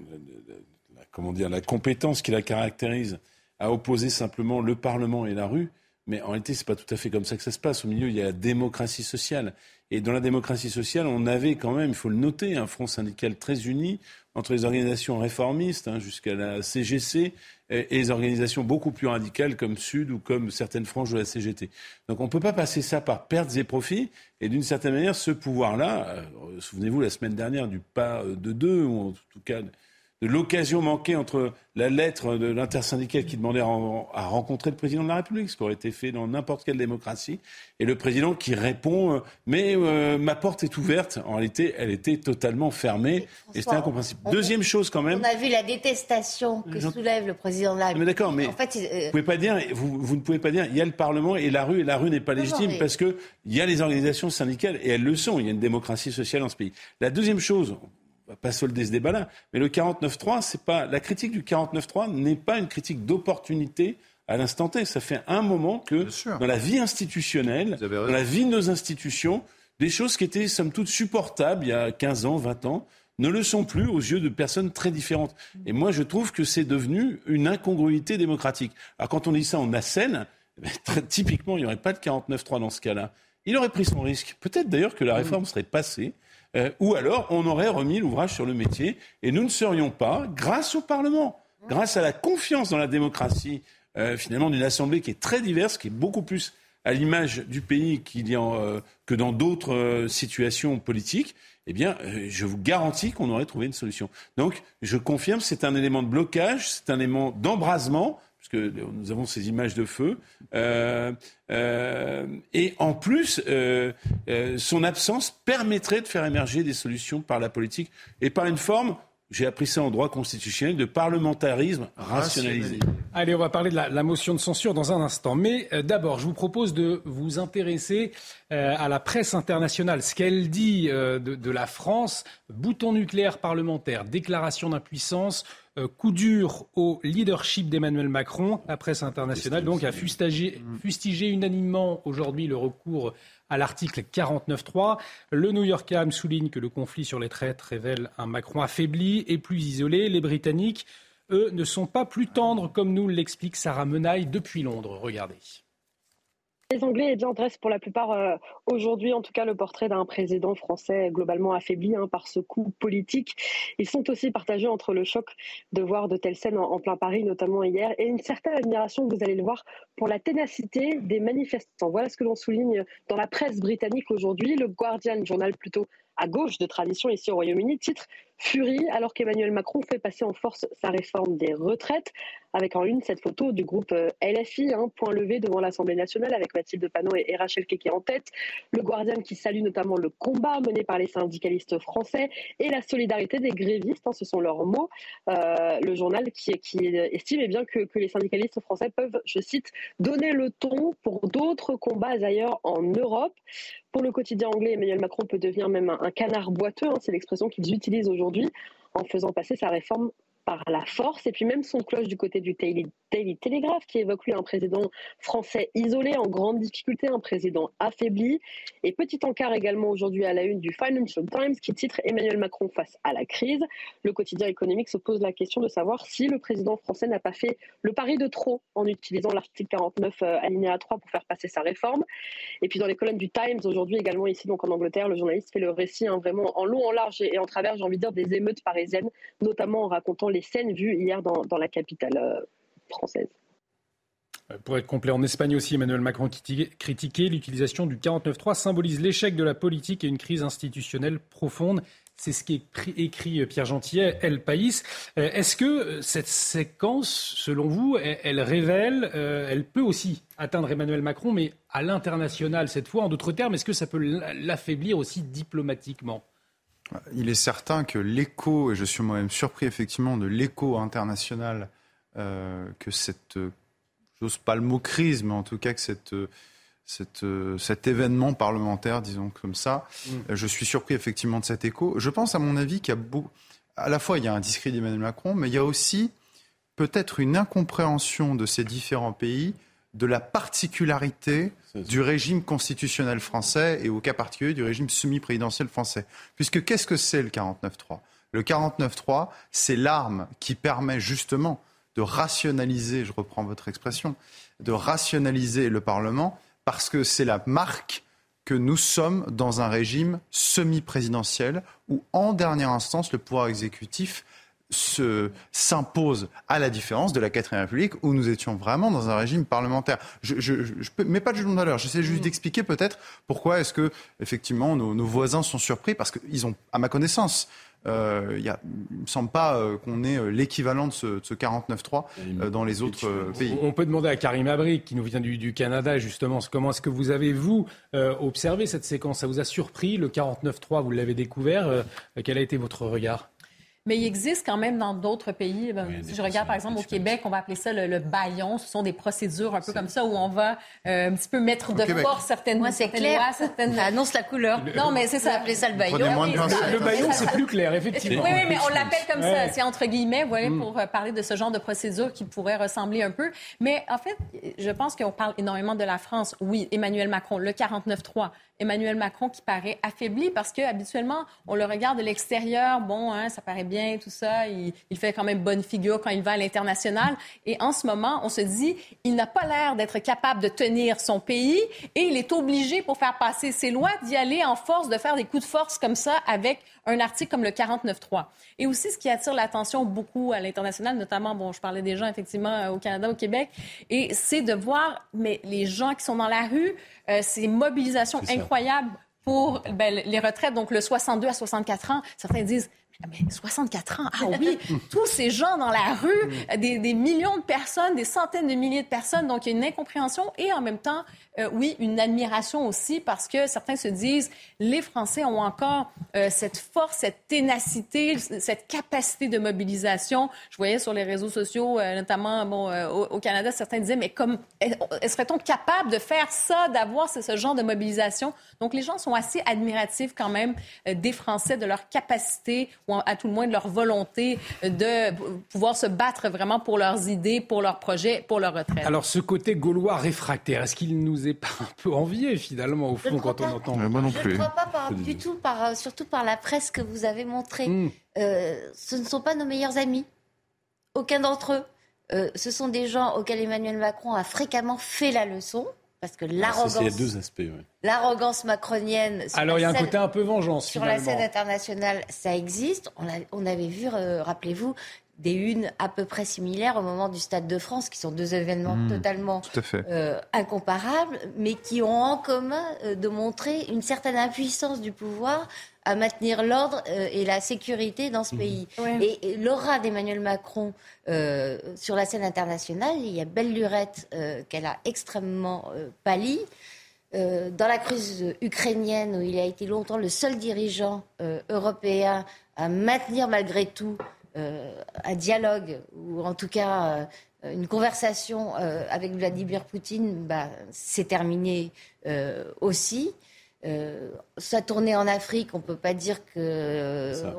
la, comment dire, la compétence qui la caractérise, a opposé simplement le Parlement et la rue. Mais en réalité, c'est pas tout à fait comme ça que ça se passe. Au milieu, il y a la démocratie sociale. Et dans la démocratie sociale, on avait quand même, il faut le noter, un front syndical très uni entre les organisations réformistes hein, jusqu'à la CGC et, les organisations beaucoup plus radicales comme Sud ou comme certaines franges de la CGT. Donc on ne peut pas passer ça par pertes et profits. Et d'une certaine manière, ce pouvoir-là, euh, souvenez-vous la semaine dernière du pas de deux, ou en tout cas de l'occasion manquée entre la lettre de l'intersyndicale qui demandait à, rencontrer le président de la République, ce qui aurait été fait dans n'importe quelle démocratie, et le président qui répond euh, Mais euh, ma porte est ouverte. En réalité, elle était totalement fermée et, c'était incompréhensible. Deuxième chose, quand même. On a vu la détestation que soulève le président de la République. Mais d'accord, mais en fait, euh, vous, pouvez pas dire, vous, vous, ne pouvez pas dire il y a le Parlement et la rue, et la rue n'est pas légitime parce qu'il y a les organisations syndicales et elles le sont. Il y a une démocratie sociale dans ce pays. La deuxième chose, va pas solder ce débat-là. Mais le 49.3, c'est pas la critique du 49.3 n'est pas une critique d'opportunité à l'instant T. Ça fait un moment que dans la vie institutionnelle, dans la vie de nos institutions, des choses qui étaient somme toute supportables il y a 15 ans, 20 ans, ne le sont plus aux yeux de personnes très différentes. Et moi, je trouve que c'est devenu une incongruité démocratique. Alors quand on dit ça en assène, eh très, typiquement, il n'y aurait pas de 49.3 dans ce cas-là. Il aurait pris son risque. Peut-être d'ailleurs que la réforme serait passée euh, ou alors on aurait remis l'ouvrage sur le métier et nous ne serions pas, grâce au Parlement, grâce à la confiance dans la démocratie, euh, finalement d'une Assemblée qui est très diverse, qui est beaucoup plus à l'image du pays qu'il y a, euh, que dans d'autres situations politiques, eh bien, je vous garantis qu'on aurait trouvé une solution. Donc, je confirme, c'est un élément de blocage, c'est un élément d'embrasement, puisque nous avons ces images de feu. Euh, euh, et en plus, euh, son absence permettrait de faire émerger des solutions par la politique et par une forme j'ai appris ça en droit constitutionnel, de parlementarisme rationalisé. Allez, on va parler de la, motion de censure dans un instant. Mais euh, d'abord, je vous propose de vous intéresser euh, à la presse internationale. Ce qu'elle dit euh, de, la France, bouton nucléaire parlementaire, déclaration d'impuissance, coup dur au leadership d'Emmanuel Macron. La presse internationale donc a fustigé, fustigé unanimement aujourd'hui le recours à l'article 49.3. Le New York Times souligne que le conflit sur les traites révèle un Macron affaibli et plus isolé. Les Britanniques, eux, ne sont pas plus tendres, comme nous l'explique Sarah Menaille depuis Londres. Regardez. Les Anglais bien, dressent pour la plupart euh, aujourd'hui, en tout cas, le portrait d'un président français globalement affaibli hein, par ce coup politique. Ils sont aussi partagés entre le choc de voir de telles scènes en, plein Paris, notamment hier, et une certaine admiration, vous allez le voir, pour la ténacité des manifestants. Voilà ce que l'on souligne dans la presse britannique aujourd'hui. Le Guardian, journal plutôt à gauche de tradition ici au Royaume-Uni, titre Furie alors qu'Emmanuel Macron fait passer en force sa réforme des retraites avec en une cette photo du groupe euh, LFI, hein, point levé devant l'Assemblée nationale avec Mathilde Panot et, Rachel Keke en tête. Le Guardian qui salue notamment le combat mené par les syndicalistes français et la solidarité des grévistes, hein, ce sont leurs mots. Euh, le journal qui, estime eh bien, que, les syndicalistes français peuvent, je cite, donner le ton pour d'autres combats ailleurs en Europe. Pour le quotidien anglais, Emmanuel Macron peut devenir même un, canard boiteux, hein, c'est l'expression qu'ils utilisent aujourd'hui, en faisant passer sa réforme par la force. Et puis même son cloche du côté du Daily, Telegraph qui évoque lui un président français isolé, en grande difficulté, un président affaibli. Et petit encart également aujourd'hui à la une du Financial Times qui titre Emmanuel Macron face à la crise. Le quotidien économique se pose la question de savoir si le président français n'a pas fait le pari de trop en utilisant l'article 49 euh, alinéa 3 pour faire passer sa réforme. Et puis dans les colonnes du Times aujourd'hui également ici donc en Angleterre, le journaliste fait le récit hein, vraiment en long, en large et en travers, j'ai envie de dire, des émeutes parisiennes, notamment en racontant les scènes vues hier dans, la capitale euh, française. Euh, pour être complet, en Espagne aussi, Emmanuel Macron critiquait l'utilisation du 49.3 symbolise l'échec de la politique et une crise institutionnelle profonde. C'est ce qui est écrit Pierre Gentillet, El País. Euh, est-ce que cette séquence, selon vous, elle, révèle, elle peut aussi atteindre Emmanuel Macron, mais à l'international cette fois, en d'autres termes, est-ce que ça peut l'affaiblir aussi diplomatiquement? Il est certain que l'écho, et je suis moi-même surpris effectivement de l'écho international euh, que cette, j'ose pas le mot crise, mais en tout cas que cette, cette, cet événement parlementaire, disons comme ça, mm. je suis surpris effectivement de cet écho. Je pense à mon avis qu'il y a à la fois il y a un discret d'Emmanuel Macron, mais il y a aussi peut-être une incompréhension de ces différents pays de la particularité du régime constitutionnel français et au cas particulier du régime semi-présidentiel français. Puisque qu'est-ce que c'est le 49-3 Le 49-3, c'est l'arme qui permet justement de rationaliser, je reprends votre expression, de rationaliser le Parlement parce que c'est la marque que nous sommes dans un régime semi-présidentiel où, en dernière instance, le pouvoir exécutif s'impose à la différence de la 4 République où nous étions vraiment dans un régime parlementaire. Je, ne mets pas de jugement de valeur, j'essaie juste mm. d'expliquer peut-être pourquoi est-ce que effectivement nos, voisins sont surpris parce qu'ils ont, à ma connaissance, euh, il ne me semble pas euh, qu'on ait euh, l'équivalent de ce, ce 49.3 dans les autres pays. On peut demander à Karim Abri, qui nous vient du, du Canada, justement, comment est-ce que vous avez, vous, observé cette séquence? Ça vous a surpris, le 49.3, vous l'avez découvert. quel a été votre regard? Mais il existe quand même dans d'autres pays. Ben, si je regarde par exemple au Québec, on va appeler ça le, baillon. Ce sont des procédures un peu comme ça où on va euh, un petit peu mettre de force certaines, Moi, c'est clair. lois, certaines... Ça annonce la couleur. Non, mais c'est ça. appeler ça le baillon. le, baillon, c'est plus clair, effectivement. Oui, oui, mais on l'appelle comme ça. C'est entre guillemets, vous voyez, mm. pour euh, parler de ce genre de procédure qui pourrait ressembler un peu. Mais en fait, je pense qu'on parle énormément de la France. Oui, Emmanuel Macron, le 49-3. Emmanuel Macron qui paraît affaibli parce que habituellement on le regarde de l'extérieur, bon, hein, ça paraît bien tout ça, il, fait quand même bonne figure quand il va à l'international. Et en ce moment, on se dit, il n'a pas l'air d'être capable de tenir son pays et il est obligé pour faire passer ses lois d'y aller en force, de faire des coups de force comme ça avec un article comme le 49.3. Et aussi, ce qui attire l'attention beaucoup à l'international, notamment, bon, je parlais des gens effectivement au Canada, au Québec, et c'est de voir, mais les gens qui sont dans la rue, euh, ces mobilisations incroyables pour ben, les retraites, donc le 62 à 64 ans. Certains disent mais 64 ans, ah oui, [laughs] tous ces gens dans la rue, des, des, millions de personnes, des centaines de milliers de personnes, donc il y a une incompréhension et en même temps, euh, oui, une admiration aussi parce que certains se disent, les Français ont encore euh, cette force, cette ténacité, cette capacité de mobilisation. Je voyais sur les réseaux sociaux, euh, notamment bon, au, au, Canada, certains disaient, mais comme, serait-on capable de faire ça, d'avoir ce, ce, genre de mobilisation? Donc les gens sont assez admiratifs quand même des Français, de leur capacité à tout le moins de leur volonté de pouvoir se battre vraiment pour leurs idées, pour leurs projets, pour leur retraite. Alors ce côté gaulois réfractaire, est-ce qu'il nous est pas un peu envié finalement au fond quand on entend Moi non plus. Je ne crois pas par, du tout, par, surtout par la presse que vous avez montrée. Mm. Euh, ce ne sont pas nos meilleurs amis, aucun d'entre eux. Euh, ce sont des gens auxquels Emmanuel Macron a fréquemment fait la leçon. Parce que l'arrogance. Il y a deux aspects, oui. L'arrogance macronienne. Alors il y a un côté un peu vengeance. Sur finalement. la scène internationale, ça existe. On, a, on avait vu, euh, rappelez-vous, des unes à peu près similaires au moment du Stade de France, qui sont deux événements Mmh, totalement tout à fait. euh, incomparables, mais qui ont en commun euh, de montrer une certaine impuissance du pouvoir à maintenir l'ordre euh, et la sécurité dans ce pays. Ouais. Et, et l'aura d'Emmanuel Macron euh, sur la scène internationale, il y a belle lurette euh, qu'elle a extrêmement euh, pâli. Euh, dans la crise ukrainienne, où il a été longtemps le seul dirigeant euh, européen à maintenir malgré tout euh, un dialogue, ou en tout cas euh, une conversation euh, avec Vladimir Poutine, bah, c'est terminé euh, aussi. Euh, sa tournée en Afrique, on ne peut pas dire qu'on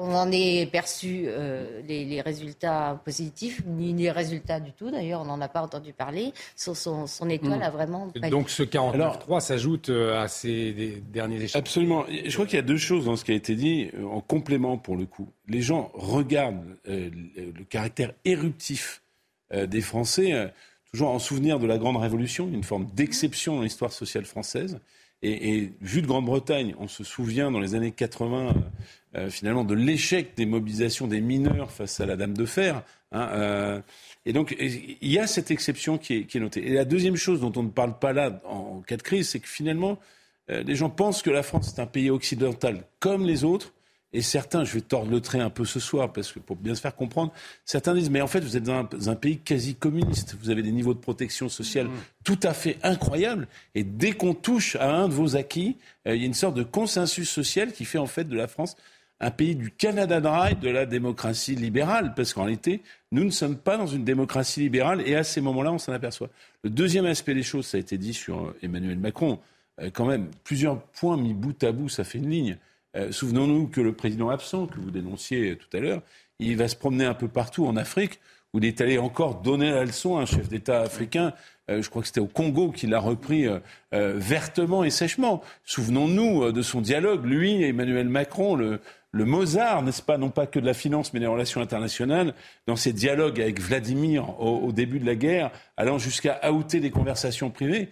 on en ait perçu euh, les, les résultats positifs, ni les résultats du tout. D'ailleurs, on n'en a pas entendu parler. Son, son, son étoile Mm. a vraiment. pas Donc ce 49-3 s'ajoute euh, à ces des derniers échanges. Absolument. Je crois qu'il y a deux choses dans ce qui a été dit, euh, en complément pour le coup. Les gens regardent euh, le, le caractère éruptif euh, des Français, euh, toujours en souvenir de la Grande Révolution, une forme d'exception dans l'histoire sociale française. Et, et vu de Grande-Bretagne, on se souvient dans les années 80 euh, euh, finalement de l'échec des mobilisations des mineurs face à la Dame de Fer. hein, euh, et donc il y a cette exception qui est, qui est notée. Et la deuxième chose dont on ne parle pas là en cas de crise, c'est que finalement euh, les gens pensent que la France est un pays occidental comme les autres. Et certains, je vais tordre le trait un peu ce soir, parce que pour bien se faire comprendre, certains disent, mais en fait, vous êtes dans un, dans un pays quasi communiste. Vous avez des niveaux de protection sociale tout à fait incroyables. Et dès qu'on touche à un de vos acquis, euh, il y a une sorte de consensus social qui fait en fait de la France un pays du Canada Dry de la démocratie libérale, parce qu'en réalité, nous ne sommes pas dans une démocratie libérale, et à ces moments-là, on s'en aperçoit. Le deuxième aspect des choses, ça a été dit sur euh, Emmanuel Macron, euh, quand même, plusieurs points mis bout à bout, ça fait une ligne. Euh, Souvenons-nous que le président absent, que vous dénonciez tout à l'heure, il va se promener un peu partout en Afrique, où il est allé encore donner la leçon à un chef d'État africain. Euh, je crois que c'était au Congo qu'il l'a repris euh, vertement et sèchement. Souvenons-nous de son dialogue, lui Emmanuel Macron, le, Mozart, n'est-ce pas, non pas que de la finance, mais des relations internationales, dans ses dialogues avec Vladimir au, début de la guerre, allant jusqu'à outer des conversations privées,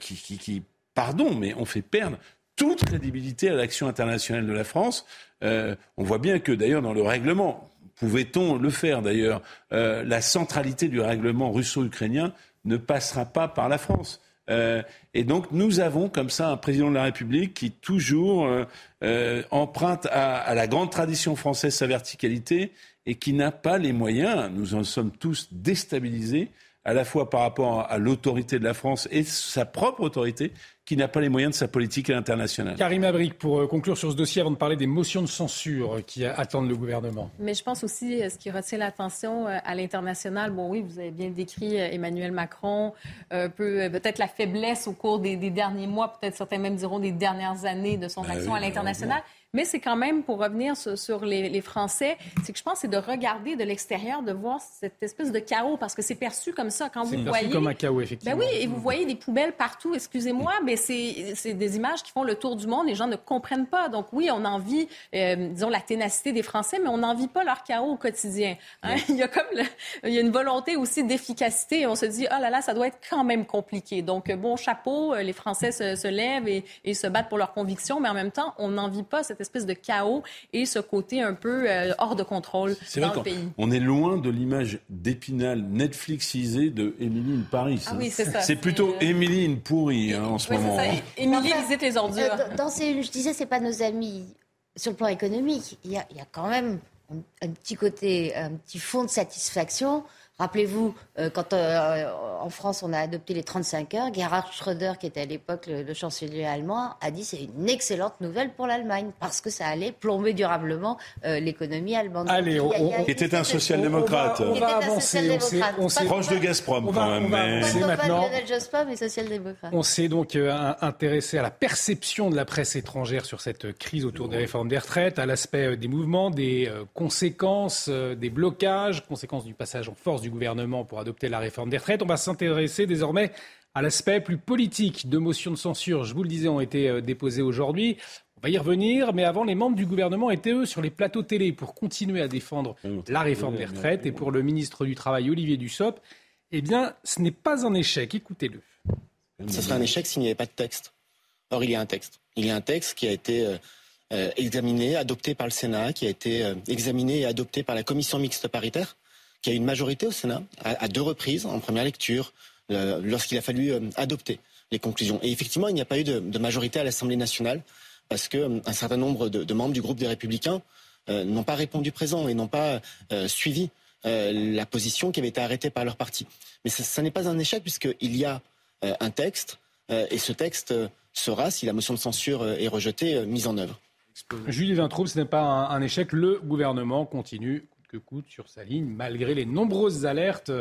qui, qui, qui, pardon, mais on fait perdre toute crédibilité à l'action internationale de la France. Euh, on voit bien que d'ailleurs dans le règlement, pouvait-on le faire d'ailleurs, euh, la centralité du règlement russo-ukrainien ne passera pas par la France. Euh, et donc nous avons comme ça un président de la République qui toujours euh, euh, emprunte à, à la grande tradition française sa verticalité et qui n'a pas les moyens, nous en sommes tous déstabilisés, à la fois par rapport à, l'autorité de la France et sa propre autorité, qui n'a pas les moyens de sa politique à l'international. Karim Abric, pour euh, conclure sur ce dossier, avant de parler des motions de censure euh, qui attendent le gouvernement. Mais je pense aussi, euh, ce qui retient l'attention euh, à l'international, bon oui, vous avez bien décrit euh, Emmanuel Macron, euh, peu- euh, peut-être la faiblesse au cours des, des derniers mois, peut-être certains même diront des dernières années de son Ben action oui, à l'international. Mais c'est quand même, pour revenir sur, sur les, les Français, c'est que je pense c'est de regarder de l'extérieur, de voir cette espèce de chaos, parce que c'est perçu comme ça quand vous perçu voyez. comme un chaos, effectivement. Ben oui, et vous voyez des poubelles partout, excusez-moi, mais c'est c'est des images qui font le tour du monde. Les gens ne comprennent pas. Donc oui, on envie, euh, disons, la ténacité des Français, mais on n'envie pas leur chaos au quotidien. hein. [laughs] Il y a comme le- il y a une volonté aussi d'efficacité. Et on se dit, oh là là, ça doit être quand même compliqué. Donc bon chapeau, euh, les Français se, se lèvent et, et se battent pour leurs convictions, mais en même temps, on n'envie pas cette espèce de chaos et ce côté un peu euh, hors de contrôle C'est dans vrai le qu'on pays. on est loin de l'image d'épinal Netflixisée de Émilie in Paris. Ah oui, c'est ça. C'est plutôt Émilie in pourri hein, en ce Oui, moment. hein. Émilie Enfin, visite les ordures. Euh, dans- dans ces, je disais, c'est pas nos amis sur le plan économique. Il y a, il y a quand même, un, petit côté, un petit fond de satisfaction Rappelez-vous, euh, quand euh, en France on a adopté les 35 heures, Gerhard Schröder, qui était à l'époque le, chancelier allemand, a dit c'est une excellente nouvelle pour l'Allemagne parce que ça allait plomber durablement euh, l'économie allemande. Allez, on, était un social-démocrate. On va, avancer. On s'est proche de Gazprom quand même. mais... maintenant. On s'est donc intéressé à la perception de la presse étrangère sur cette crise autour des réformes des retraites, à l'aspect des mouvements, des conséquences, des blocages, conséquences du passage en force du gouvernement pour adopter la réforme des retraites. On va s'intéresser désormais à l'aspect plus politique. Deux motions de censure, je vous le disais, ont été euh, déposées aujourd'hui. On va y revenir, mais avant, les membres du gouvernement étaient, eux, sur les plateaux télé pour continuer à défendre la réforme des retraites. Et pour le ministre du Travail, Olivier Dussopt, eh bien, ce n'est pas un échec. Écoutez-le. Ce serait un échec s'il n'y avait pas de texte. Or, il y a un texte. Il y a un texte qui a été euh, euh, examiné, adopté par le Sénat, qui a été examiné et adopté par la commission mixte paritaire qui a une majorité au Sénat à, deux reprises, en première lecture, euh, lorsqu'il a fallu euh, adopter les conclusions. Et effectivement, il n'y a pas eu de, majorité à l'Assemblée nationale parce qu'un euh, certain nombre de, membres du groupe des Républicains n'ont pas répondu présent et n'ont pas suivi la position qui avait été arrêtée par leur parti. Mais ça, n'est pas un échec puisqu'il y a un texte et ce texte sera, si la motion de censure est rejetée, mise en œuvre. Julie Vintraube, ce n'est pas un échec. Le gouvernement continue coûte sur sa ligne, malgré les nombreuses alertes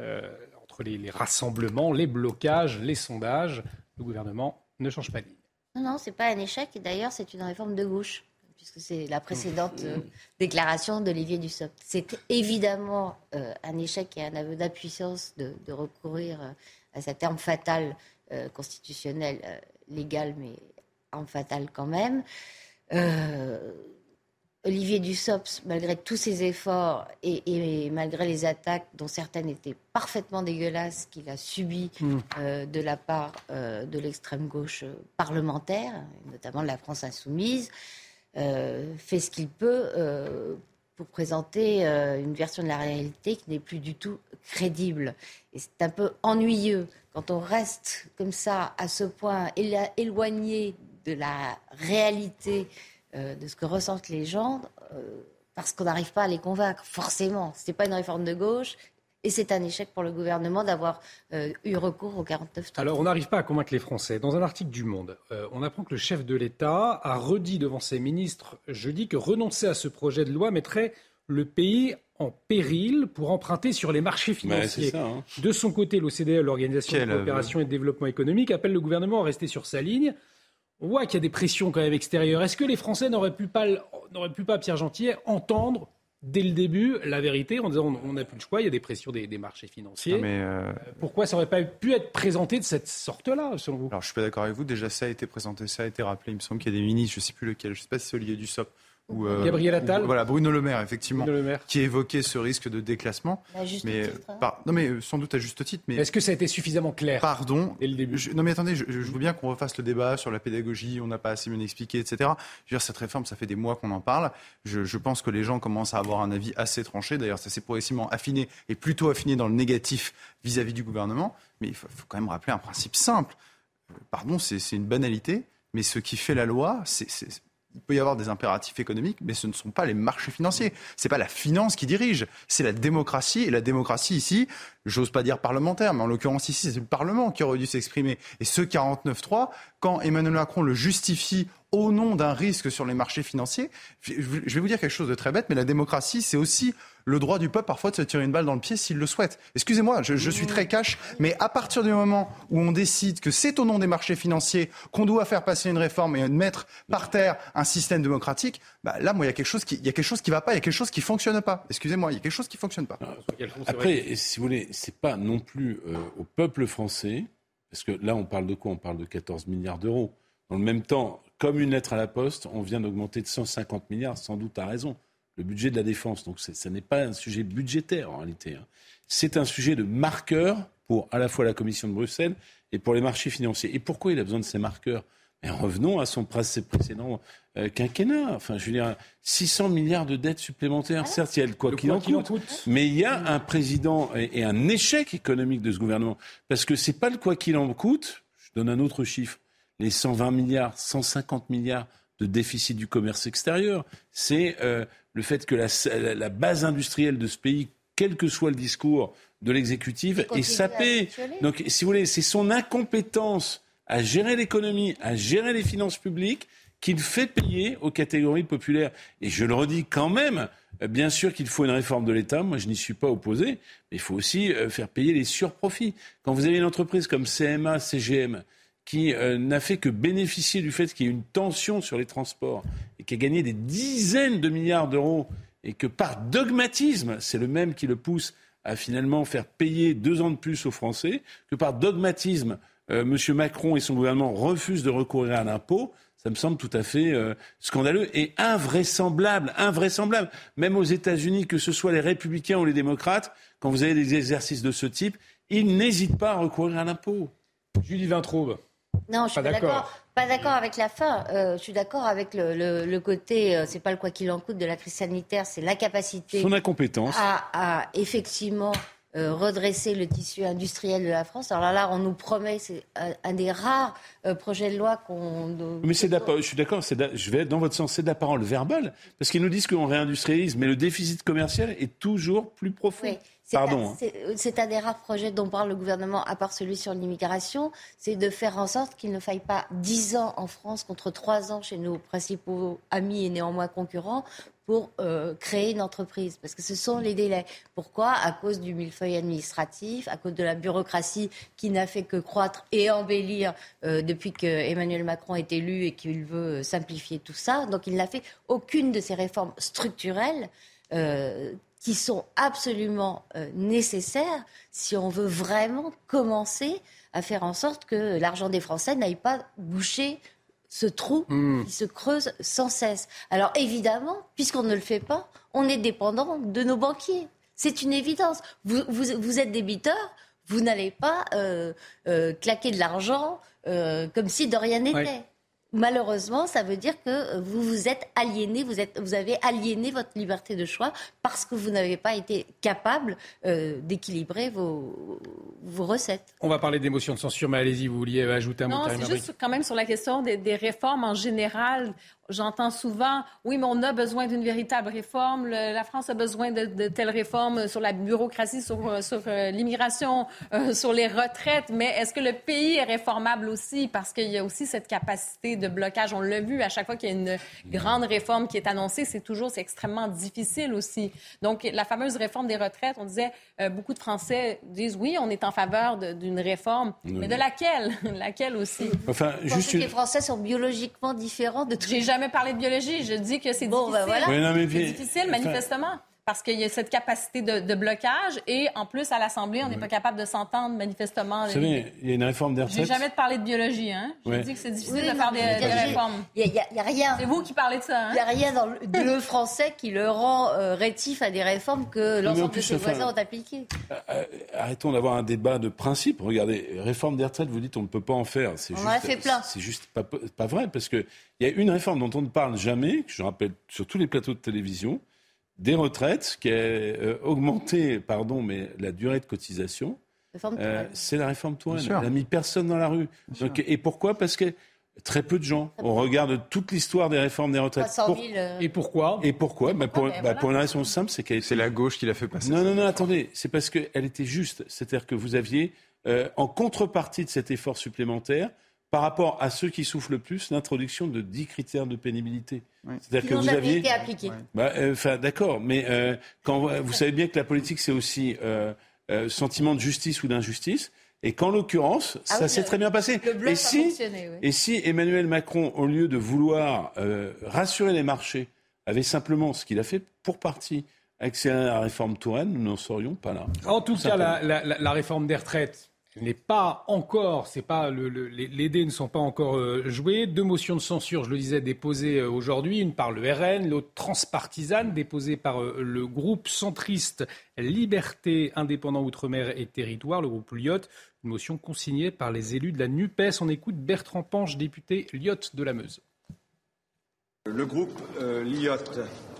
euh, entre les, rassemblements, les blocages, les sondages. Le gouvernement ne change pas de ligne. Non, non, c'est pas un échec. Et d'ailleurs, c'est une réforme de gauche, puisque c'est la précédente [laughs] euh, déclaration d'Olivier Dussopt. C'est évidemment euh, un échec et un aveu d'impuissance de, recourir à cet terme fatal constitutionnel, légal, mais en fatal quand même. Olivier Dussopt, malgré tous ses efforts et, malgré les attaques dont certaines étaient parfaitement dégueulasses qu'il a subies hmm. euh, de la part euh, de l'extrême gauche parlementaire, notamment de la France insoumise, euh, fait ce qu'il peut pour présenter une version de la réalité qui n'est plus du tout crédible. Et c'est un peu ennuyeux quand on reste comme ça, à ce point éloigné de la réalité euh, de ce que ressentent les gens euh, parce qu'on n'arrive pas à les convaincre, forcément. Ce n'est pas une réforme de gauche. Et c'est un échec pour le gouvernement d'avoir euh, eu recours au 49 Alors, on n'arrive pas à convaincre les Français. Dans un article du Monde, on apprend que le chef de l'État a redit devant ses ministres jeudi que renoncer à ce projet de loi mettrait le pays en péril pour emprunter sur les marchés financiers. Hein. De son côté, l'OCDE, l'Organisation de coopération et de développement économique, appelle le gouvernement à rester sur sa ligne on voit qu'il y a des pressions quand même extérieures. Est-ce que les Français n'auraient pu pas, n'auraient pu pas, Pierre Gentillet, entendre dès le début la vérité en disant on n'a plus le choix, il y a des pressions des, marchés financiers. mais euh, Pourquoi ça n'aurait pas pu être présenté de cette sorte-là, selon vous? Alors je suis pas d'accord avec vous. Déjà, ça a été présenté, ça a été rappelé. Il me semble qu'il y a des ministres, je ne sais plus lequel, je ne sais pas si c'est Olivier Dussopt euh, Gabriel Attal Voilà, Bruno Le Maire, effectivement, qui évoquait ce risque de déclassement. mais, hein. non, mais euh, sans doute à juste titre. Mais Est-ce que ça a été suffisamment clair Pardon. Dès le début Non, mais attendez, je, veux bien qu'on refasse le débat sur la pédagogie, on n'a pas assez bien expliqué, etc. Je veux dire, cette réforme, ça fait des mois qu'on en parle. Je, pense que les gens commencent à avoir un avis assez tranché. D'ailleurs, ça s'est progressivement affiné et plutôt affiné dans le négatif vis-à-vis du gouvernement. Mais il faut, faut, quand même rappeler un principe simple. Euh, pardon, c'est une banalité, mais ce qui fait la loi, c'est il peut y avoir des impératifs économiques, mais ce ne sont pas les marchés financiers. C'est pas la finance qui dirige, c'est la démocratie. Et la démocratie ici, j'ose pas dire parlementaire, mais en l'occurrence ici, c'est le Parlement qui aurait dû s'exprimer. Et ce 49-3, quand Emmanuel Macron le justifie au nom d'un risque sur les marchés financiers, je vais vous dire quelque chose de très bête, mais la démocratie, c'est aussi le droit du peuple parfois de se tirer une balle dans le pied s'il le souhaite. Excusez-moi, je, suis très cash, mais à partir du moment où on décide que c'est au nom des marchés financiers qu'on doit faire passer une réforme et mettre par terre un système démocratique, bah là, moi, il y a quelque chose qui, il y a quelque chose qui va pas, il y a quelque chose qui fonctionne pas. Excusez-moi, il y a quelque chose qui fonctionne pas. Après, si vous voulez, c'est pas non plus euh, au peuple français, parce que là, on parle de quoi? On parle de 14 milliards d'euros. Dans le même temps, comme une lettre à la poste, on vient d'augmenter de 150 milliards, sans doute à raison le budget de la défense. Donc ce n'est pas un sujet budgétaire en réalité. Hein. C'est un sujet de marqueur pour à la fois la Commission de Bruxelles et pour les marchés financiers. Et pourquoi il a besoin de ces marqueurs? Mais revenons à son précédent euh, quinquennat. Enfin, je veux dire, 600 milliards de dettes supplémentaires. Ah. Certes, il y a le quoi qu'il en, coûte, mais il y a un président et, un échec économique de ce gouvernement. Parce que c'est pas le quoi qu'il en coûte. Je donne un autre chiffre. Les 120 milliards, 150 milliards de déficit du commerce extérieur. C'est euh, le fait que la, la, base industrielle de ce pays, quel que soit le discours de l'exécutif, est sapée. Donc, si vous voulez, c'est son incompétence à gérer l'économie, à gérer les finances publiques qu'il fait payer aux catégories populaires. Et je le redis quand même, euh, bien sûr qu'il faut une réforme de l'État, moi je n'y suis pas opposé, mais il faut aussi euh, faire payer les surprofits. Quand vous avez une entreprise comme CMA, CGM, qui euh, n'a fait que bénéficier du fait qu'il y ait une tension sur les transports et qui a gagné des dizaines de milliards d'euros et que par dogmatisme, c'est le même qui le pousse à finalement faire payer deux ans de plus aux Français, que par dogmatisme, M. Macron et son gouvernement refusent de recourir à l'impôt, ça me semble tout à fait euh, scandaleux et invraisemblable, invraisemblable. Même aux États-Unis, que ce soit les républicains ou les démocrates, quand vous avez des exercices de ce type, ils n'hésitent pas à recourir à l'impôt. Julie Vintraube. Non, je suis pas d'accord. Pas d'accord avec la fin. Euh, je suis d'accord avec le, le, côté, euh, c'est pas le quoi qu'il en coûte de la crise sanitaire, c'est la capacité. Son incompétence. à effectivement euh, redresser le tissu industriel de la France. Alors là, on nous promet, c'est un, des rares euh, projets de loi qu'on. Mais c'est je suis d'accord, je vais dans votre sens, c'est de la parole verbale, parce qu'ils nous disent qu'on réindustrialise, mais le déficit commercial est toujours plus profond. Pardon. Hein. C'est un des rares projets dont parle le gouvernement, à part celui sur l'immigration, c'est de faire en sorte qu'il ne faille pas dix ans en France contre trois ans chez nos principaux amis et néanmoins concurrents pour euh, créer une entreprise, parce que ce sont les délais. Pourquoi? À cause du millefeuille administratif, à cause de la bureaucratie qui n'a fait que croître et embellir euh, depuis que Emmanuel Macron est élu et qu'il veut simplifier tout ça. Donc il n'a fait aucune de ces réformes structurelles euh, qui sont absolument nécessaires si on veut vraiment commencer à faire en sorte que l'argent des Français n'aille pas boucher ce trou hmm. qui se creuse sans cesse. Alors évidemment, puisqu'on ne le fait pas, on est dépendant de nos banquiers. C'est une évidence. Vous, vous, êtes débiteur, vous n'allez pas euh, euh, claquer de l'argent euh, comme si de rien n'était. Malheureusement, ça veut dire que vous vous êtes aliéné, vous, êtes, vous avez aliéné votre liberté de choix parce que vous n'avez pas été capable euh, d'équilibrer vos, vos, recettes. On va parler d'émotions de censure, mais allez-y, vous vouliez ajouter un mot. Non, c'est juste quand même sur la question des, des réformes en général. J'entends souvent, oui, mais on a besoin d'une véritable réforme. la France a besoin de, telles réformes sur la bureaucratie, sur, euh, sur euh, l'immigration, euh, sur les retraites. Mais est-ce que le pays est réformable aussi? Parce qu'il y a aussi cette capacité de blocage. On l'a vu à chaque fois qu'il y a une grande réforme qui est annoncée, c'est toujours, c'est extrêmement difficile aussi. Donc, la fameuse réforme des retraites, on disait, beaucoup de Français disent, oui, on est en faveur d'une réforme, mais de laquelle? [laughs] laquelle aussi? Enfin, juste que les Français sont biologiquement différents de tous jamais parlé de biologie. Je dis que c'est difficile. Ben c'est difficile, manifestement. Parce qu'il y a cette capacité de, blocage et en plus à l'Assemblée, on n'est pas capable de s'entendre manifestement. Vous savez, il y a une réforme des retraites. J'ai jamais parlé de biologie, hein. Je dis que c'est difficile de faire des, réformes. Il n'y a, rien. C'est vous qui parlez de ça. Hein? Il n'y a rien dans le, français qui le rend euh, rétif à des réformes que l'ensemble de ses voisins ont appliquées. Euh, euh, arrêtons d'avoir un débat de principe. Regardez, réforme des retraites, vous dites on ne peut pas en faire. On juste, en a fait plein. C'est juste pas, pas vrai parce que il y a une réforme dont on ne parle jamais, que je rappelle sur tous les plateaux de télévision, des retraites, qui a euh, augmenté, pardon, mais la durée de cotisation. Euh, c'est la réforme Touraine. Elle n'a mis personne dans la rue. et pourquoi? Parce que très peu de gens. On regarde toute l'histoire des réformes des retraites. Euh. Et pourquoi? Et pourquoi, bah, pour, bah, pour, une raison simple, c'est qu'elle C'est la gauche qui l'a fait passer. Non, non, non, attendez. C'est parce qu'elle était juste. C'est-à-dire que vous aviez, en contrepartie de cet effort supplémentaire, par rapport à ceux qui souffrent le plus, l'introduction de 10 critères de pénibilité. C'est-à-dire que vous aviez été appliqués. Bah, euh, enfin, d'accord, mais euh, quand vous savez bien que la politique c'est aussi euh, sentiment de justice ou d'injustice. Et qu'en l'occurrence, ah ça s'est très bien passé. et, si, oui. et si Emmanuel Macron, au lieu de vouloir rassurer les marchés, avait simplement ce qu'il a fait pour partie accéléré à la réforme Touraine, nous n'en serions pas là. En tout cas, la, la réforme des retraites, n'est pas encore, c'est pas les, dés ne sont pas encore euh, joués. Deux motions de censure, je le disais, déposées euh, aujourd'hui, une par le RN, l'autre transpartisane, déposée par euh, le groupe centriste Liberté, Indépendant Outre-mer et Territoire, le groupe Lyot. Une motion consignée par les élus de la NUPES. On écoute Bertrand Panche, député Lyot de la Meuse. Le groupe Lyot,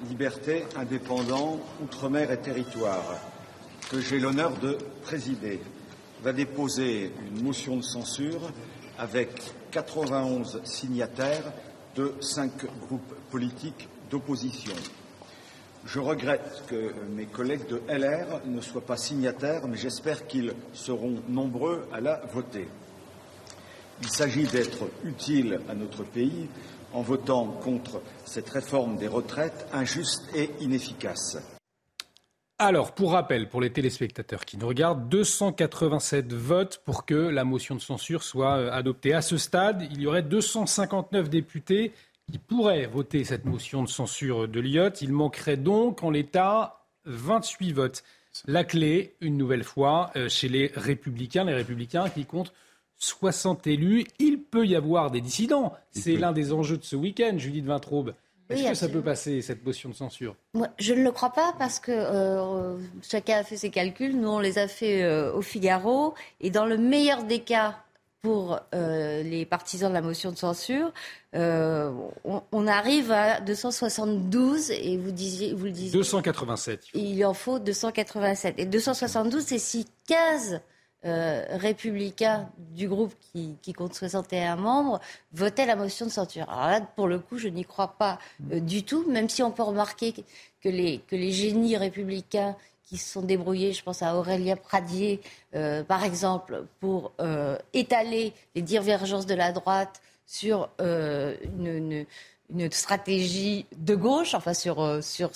Liberté, Indépendant, Outre-mer et Territoire, que j'ai l'honneur de présider, va déposer une motion de censure avec 91 signataires de cinq groupes politiques d'opposition. Je regrette que mes collègues de LR ne soient pas signataires, mais j'espère qu'ils seront nombreux à la voter. Il s'agit d'être utile à notre pays en votant contre cette réforme des retraites injuste et inefficace. Alors, pour rappel, pour les téléspectateurs qui nous regardent, 287 votes pour que la motion de censure soit euh, adoptée. À ce stade, il y aurait 259 députés qui pourraient voter cette motion de censure de l'IOT. Il manquerait donc, en l'état, 28 votes. La clé, une nouvelle fois, euh, chez les républicains, les républicains qui comptent 60 élus. Il peut y avoir des dissidents. C'est l'un des enjeux de ce week-end, Judith Vintraube. Est-ce que ça peut passer, cette motion de censure? Moi, Je ne le crois pas parce que euh, chacun a fait ses calculs. Nous, on les a fait euh, au Figaro. Et dans le meilleur des cas, pour euh, les partisans de la motion de censure, on, on, arrive à 272 et vous, disiez, vous le disiez. 287. Il en faut 287. Et 272, c'est si 15 euh, du groupe qui, qui, compte 61 membres votaient la motion de censure. Alors là, pour le coup, je n'y crois pas euh, du tout, même si on peut remarquer que les, génies républicains qui se sont débrouillés, je pense à Aurélien Pradier, euh, par exemple, pour euh, étaler les divergences de la droite sur une, une, stratégie de gauche, enfin sur, sur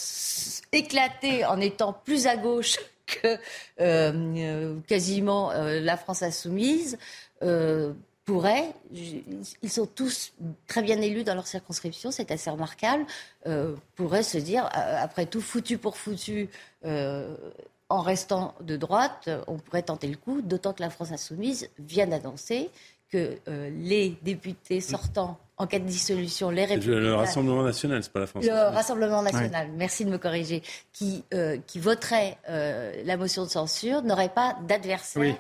éclater en étant plus à gauche que euh, quasiment euh, la France insoumise euh, pourrait, ils sont tous très bien élus dans leur circonscription, c'est assez remarquable, euh, pourrait se dire, après tout, foutu pour foutu, euh, en restant de droite, on pourrait tenter le coup, d'autant que la France insoumise vient d'annoncer que euh, les députés sortants en cas de dissolution, les républicains... Le Rassemblement national, c'est pas la France. Le Rassemblement national, ouais. merci de me corriger, qui, euh, qui voterait euh, la motion de censure, n'aurait pas d'adversaire. Oui.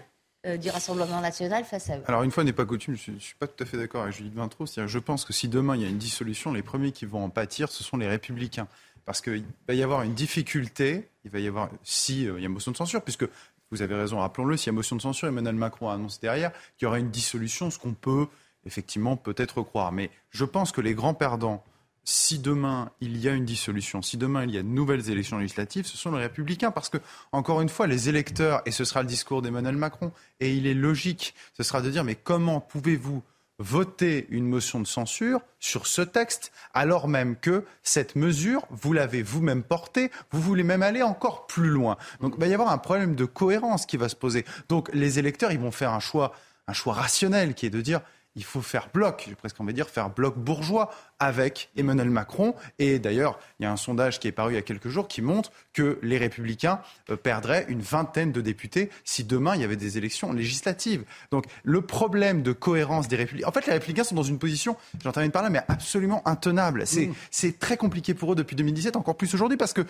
Euh, du Rassemblement national face à eux. Alors, une fois n'est pas coutume, je ne suis pas tout à fait d'accord avec Judith Vintraud. Je pense que si demain il y a une dissolution, les premiers qui vont en pâtir, ce sont les républicains. Parce qu'il va y avoir une difficulté, il va y avoir, si euh, il y a motion de censure, puisque vous avez raison, rappelons-le, s'il y a motion de censure, Emmanuel Macron a annoncé derrière qu'il y aura une dissolution, ce qu'on peut effectivement peut-être croire. Mais je pense que les grands perdants, si demain il y a une dissolution, si demain il y a de nouvelles élections législatives, ce sont les républicains. Parce que, encore une fois, les électeurs, et ce sera le discours d'Emmanuel Macron, et il est logique, ce sera de dire mais comment pouvez-vous voter une motion de censure sur ce texte, alors même que cette mesure, vous l'avez vous-même portée, vous voulez même aller encore plus loin. Donc il va y avoir un problème de cohérence qui va se poser. Donc les électeurs, ils vont faire un choix, un choix rationnel qui est de dire il faut faire bloc, j'ai presque envie de dire faire bloc bourgeois avec Emmanuel Macron. Et d'ailleurs, il y a un sondage qui est paru il y a quelques jours qui montre que les républicains euh, perdraient une vingtaine de députés si demain il y avait des élections législatives. Donc le problème de cohérence des républicains... En fait, les républicains sont dans une position, j'en termine par là, mais absolument intenable. C'est mmh. très compliqué pour eux depuis 2017, encore plus aujourd'hui, parce que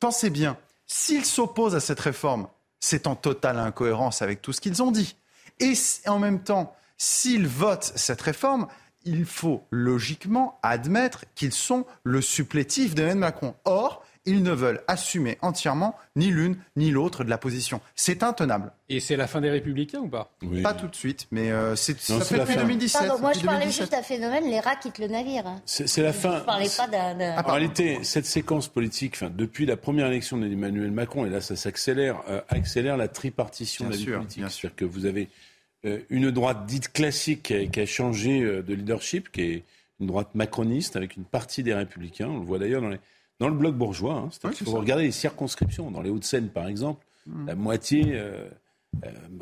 pensez bien, s'ils s'opposent à cette réforme, c'est en totale incohérence avec tout ce qu'ils ont dit. Et en même temps, s'ils votent cette réforme, il faut logiquement admettre qu'ils sont le supplétif d'Emmanuel Macron. Or, ils ne veulent assumer entièrement ni l'une ni l'autre de la position. C'est intenable. Et c'est la fin des Républicains ou pas? Oui. Pas tout de suite, mais euh, c'est ça fait depuis 2017. Pardon, moi, je parlais 2017. juste d'un phénomène, les rats quittent le navire. C'est la fin. Je parlais pas d'un... En réalité, cette séquence politique, enfin, depuis la première élection d'Emmanuel Macron, et là ça s'accélère, euh, accélère la tripartition bien de la vie sûr, politique. C'est-à-dire que vous avez une droite dite classique qui a, qui a, changé euh, de leadership, qui est une droite macroniste avec une partie des républicains. On le voit d'ailleurs dans, les, dans le bloc bourgeois. Hein. Faut regarder les circonscriptions. Dans les Hauts-de-Seine, par exemple, mmh. la moitié. Euh,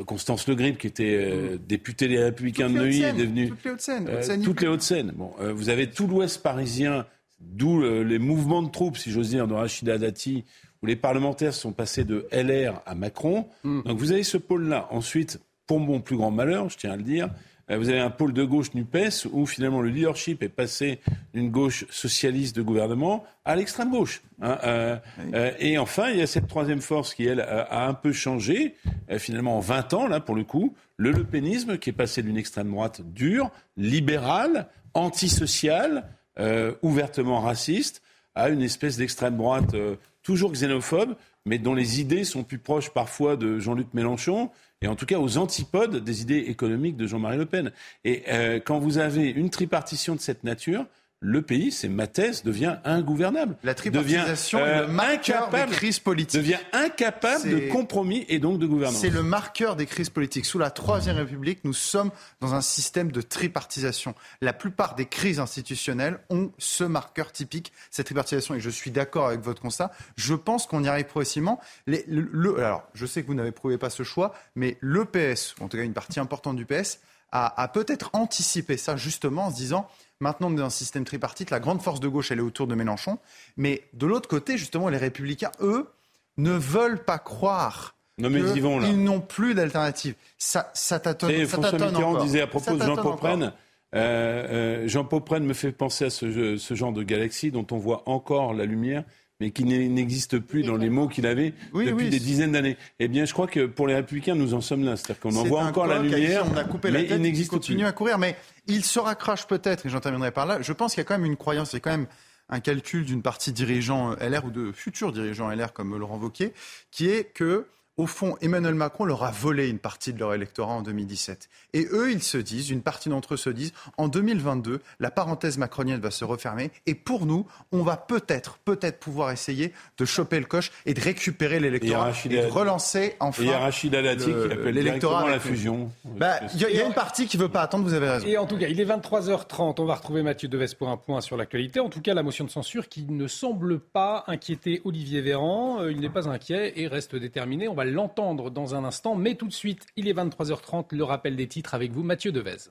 Constance Le Grip, qui était mmh. députée des Républicains toutes de Neuilly, est devenue toutes les Hauts-de-Seine. toutes les Hauts-de-Seine. Bon, vous avez tout l'Ouest parisien, d'où les mouvements de troupes, si j'ose dire, de Rachida Dati, où les parlementaires sont passés de LR à Macron. Mmh. Donc vous avez ce pôle-là. Ensuite, pour mon plus grand malheur, je tiens à le dire, vous avez un pôle de gauche NUPES où finalement le leadership est passé d'une gauche socialiste de gouvernement à l'extrême gauche. Hein, euh, oui. euh, et enfin, il y a cette troisième force qui, elle, a un peu changé, euh, finalement en 20 ans, là, pour le coup, le lepénisme qui est passé d'une extrême droite dure, libérale, antisociale, euh, ouvertement raciste, à une espèce d'extrême droite euh, toujours xénophobe, mais dont les idées sont plus proches parfois de Jean-Luc Mélenchon et en tout cas aux antipodes des idées économiques de Jean-Marie Le Pen. Et euh, quand vous avez une tripartition de cette nature, le pays, c'est ma thèse, devient ingouvernable. La tripartisation devient, est le marqueur des crises politiques. Devient incapable de compromis et donc de gouvernance. C'est le marqueur des crises politiques. Sous la Troisième République, nous sommes dans un système de tripartisation. La plupart des crises institutionnelles ont ce marqueur typique, cette tripartisation. Et je suis d'accord avec votre constat. Je pense qu'on y arrive progressivement. Les, le, alors, je sais que vous n'avez prouvé pas ce choix, mais le PS, en tout cas une partie importante du PS, a, a peut-être anticipé ça justement en se disant Maintenant, on est dans un système tripartite. La grande force de gauche, elle est autour de Mélenchon. Mais de l'autre côté, justement, les républicains, eux, ne veulent pas croire qu'ils n'ont plus d'alternative. Ça, ça tâtonne, ça François Mitterrand disait à propos de Jean Popren, euh, euh, Jean Popren me fait penser à ce, ce genre de galaxie dont on voit encore la lumière mais qui n'existe plus dans les mots qu'il avait depuis des dizaines d'années. Eh bien, je crois que pour les Républicains, nous en sommes là. C'est-à-dire qu'on en voit encore la lumière, on a coupé mais la tête, il n'existe continue à courir. Mais il se raccroche peut-être, et j'en terminerai par là. Je pense qu'il y a quand même une croyance, il y a quand même un calcul d'une partie dirigeant LR ou de futurs dirigeants LR comme Laurent Wauquiez, qui est que au fond, Emmanuel Macron leur a volé une partie de leur électorat en 2017. Et eux, ils se disent, une partie d'entre eux se disent, en 2022, la parenthèse macronienne va se refermer. Et pour nous, on va peut-être, peut-être pouvoir essayer de choper le coche et de récupérer l'électorat et, de relancer enfin. Il y a Rachid Alati qui appelle l'électorat à la fusion. Bah, il y, a une partie qui ne veut pas attendre, vous avez raison. Et en tout cas, il est 23h30. On va retrouver Mathieu Deves pour un point sur l'actualité. En tout cas, la motion de censure qui ne semble pas inquiéter Olivier Véran. Euh, il n'est pas inquiet et reste déterminé. On va l'entendre dans un instant. Mais tout de suite, il est 23h30, le rappel des titres avec vous, Mathieu Devez.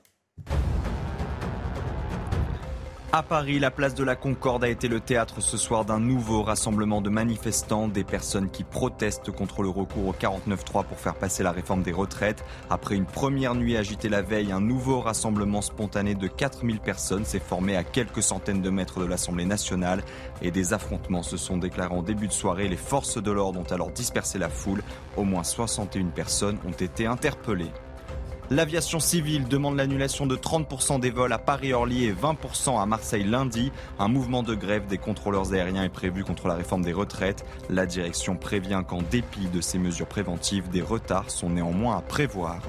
À Paris, la place de la Concorde a été le théâtre ce soir d'un nouveau rassemblement de manifestants, des personnes qui protestent contre le recours au 49-3 pour faire passer la réforme des retraites. Après une première nuit agitée la veille, un nouveau rassemblement spontané de 4000 personnes s'est formé à quelques centaines de mètres de l'Assemblée nationale et des affrontements se sont déclarés en début de soirée. Les forces de l'ordre ont alors dispersé la foule. Au moins 61 personnes ont été interpellées. L'aviation civile demande l'annulation de 30% des vols à Paris-Orly et 20% à Marseille lundi. Un mouvement de grève des contrôleurs aériens est prévu contre la réforme des retraites. La direction prévient qu'en dépit de ces mesures préventives, des retards sont néanmoins à prévoir.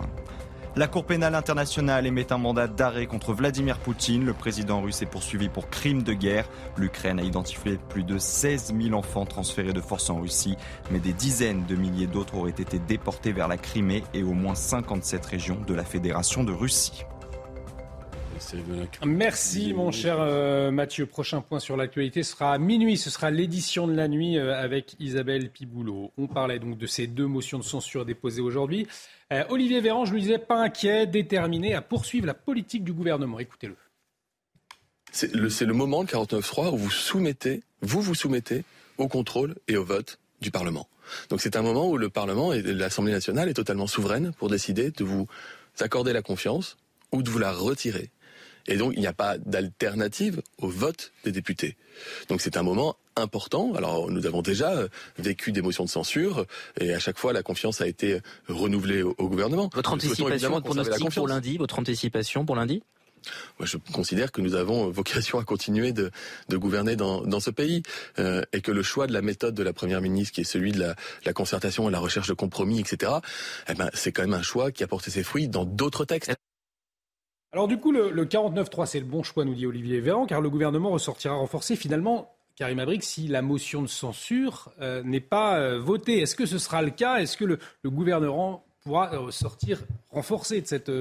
La Cour pénale internationale émet un mandat d'arrêt contre Vladimir Poutine. Le président russe est poursuivi pour crime de guerre. L'Ukraine a identifié plus de 16 000 enfants transférés de force en Russie, mais des dizaines de milliers d'autres auraient été déportés vers la Crimée et au moins 57 régions de la Fédération de Russie. Merci mon cher euh, Mathieu. Prochain point sur l'actualité sera à minuit. Ce sera l'édition de la nuit euh, avec Isabelle Piboulot. On parlait donc de ces deux motions de censure déposées aujourd'hui. Euh, Olivier Véran, je lui disais, pas inquiet, déterminé à poursuivre la politique du gouvernement. Écoutez-le. C'est le, le, moment, le 49.3, où vous soumettez, vous vous soumettez au contrôle et au vote du Parlement. Donc c'est un moment où le Parlement et l'Assemblée nationale est totalement souveraine pour décider de vous accorder la confiance ou de vous la retirer. Et donc, il n'y a pas d'alternative au vote des députés. Donc, c'est un moment important. Alors, nous avons déjà euh, vécu des motions de censure et à chaque fois, la confiance a été renouvelée au, gouvernement. Votre anticipation pour lundi Votre anticipation pour lundi? Moi, je considère que nous avons vocation à continuer de, de gouverner dans, dans, ce pays euh, et que le choix de la méthode de la première ministre, qui est celui de la, la concertation et la recherche de compromis, etc., eh ben, c'est quand même un choix qui a porté ses fruits dans d'autres textes. Alors du coup, le, 49-3, c'est le bon choix, nous dit Olivier Véran, car le gouvernement ressortira renforcé finalement. Karim Abrik, si la motion de censure euh, n'est pas euh, votée, est-ce que ce sera le cas? Est-ce que le, gouvernement pourra ressortir renforcé de cette,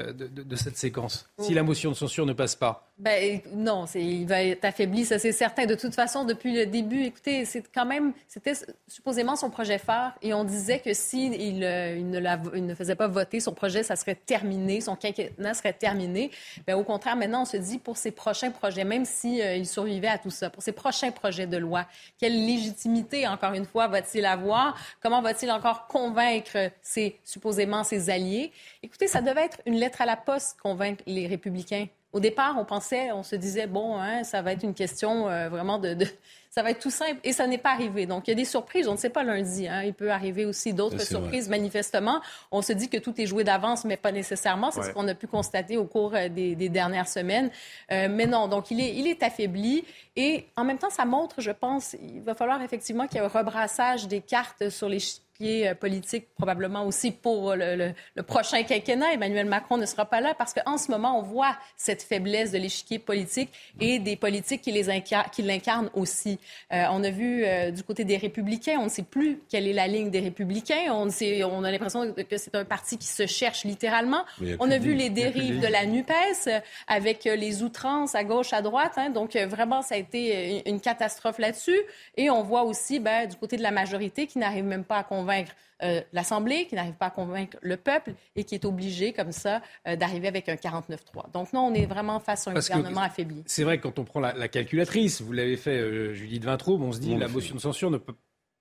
euh, de, cette séquence, si la motion de censure ne passe pas ben, non, il va être affaibli, ça c'est certain. De toute façon, depuis le début, écoutez, c'est quand même, c'était supposément son projet phare et on disait que s'il si il, euh, il ne, ne, faisait pas voter son projet, ça serait terminé, son quinquennat serait terminé. Ben, au contraire, maintenant, on se dit pour ses prochains projets, même s'il si, euh, il survivait à tout ça, pour ses prochains projets de loi, quelle légitimité, encore une fois, va-t-il avoir? Comment va-t-il encore convaincre ses, supposément ses alliés? Écoutez, ça devait être une lettre à la poste, convaincre les républicains au départ, on pensait, on se disait, bon, hein, ça va être une question euh, vraiment de, Ça va être tout simple. Et ça n'est pas arrivé. Donc, il y a des surprises. On ne sait pas lundi. Hein. Il peut arriver aussi d'autres surprises, manifestement. On se dit que tout est joué d'avance, mais pas nécessairement. C'est ce qu'on a pu constater au cours euh, des, dernières semaines. Euh, mais non, donc il est, il est affaibli. Et en même temps, ça montre, je pense, il va falloir effectivement qu'il y ait un rebrassage des cartes sur les échiquier politique, probablement aussi pour le, prochain quinquennat. Emmanuel Macron ne sera pas là parce qu'en ce moment, on voit cette faiblesse de l'échiquier politique et des politiques qui l'incarnent aussi. on a vu du côté des Républicains, on ne sait plus quelle est la ligne des Républicains. On, sait, on a l'impression que c'est un parti qui se cherche littéralement. On a vu les dérives de la NUPES avec les outrances à gauche, à droite. Hein. donc, vraiment, ça a été une catastrophe là-dessus. Et on voit aussi ben, du côté de la majorité qui n'arrive même pas à convaincre euh, l'Assemblée, qui n'arrive pas à convaincre le peuple et qui est obligé, comme ça, euh, d'arriver avec un 49-3. Donc non, on est vraiment face à un gouvernement affaibli. C'est vrai que quand on prend la, calculatrice, vous l'avez fait, euh, Judith Vintraube, on se dit la motion de censure ne peut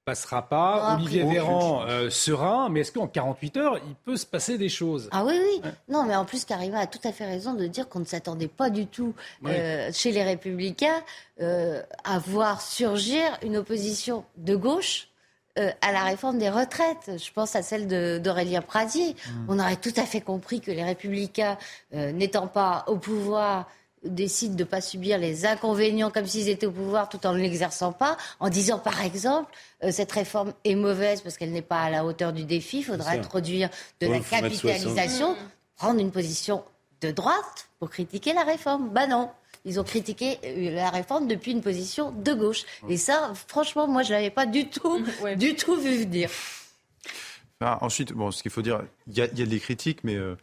passera pas. Olivier Véran euh, serein, mais est-ce qu'en 48 heures, il peut se passer des choses? Ah oui, oui. Non, mais en plus, Karima a tout à fait raison de dire qu'on ne s'attendait pas du tout euh, chez les Républicains euh, à voir surgir une opposition de gauche à la réforme des retraites. Je pense à celle d'Aurélien Pradier. Mmh. On aurait tout à fait compris que les républicains, n'étant pas au pouvoir, décident de ne pas subir les inconvénients comme s'ils étaient au pouvoir tout en ne l'exerçant pas, en disant par exemple euh, cette réforme est mauvaise parce qu'elle n'est pas à la hauteur du défi, il faudra introduire de la capitalisation, prendre une position de droite pour critiquer la réforme. Bah non. Ils ont critiqué euh, la réforme depuis une position de gauche. Et ça, franchement, moi, je l'avais pas du tout, [laughs] du tout vu venir. ensuite, bon, ce qu'il faut dire, il y, a des critiques, mais euh,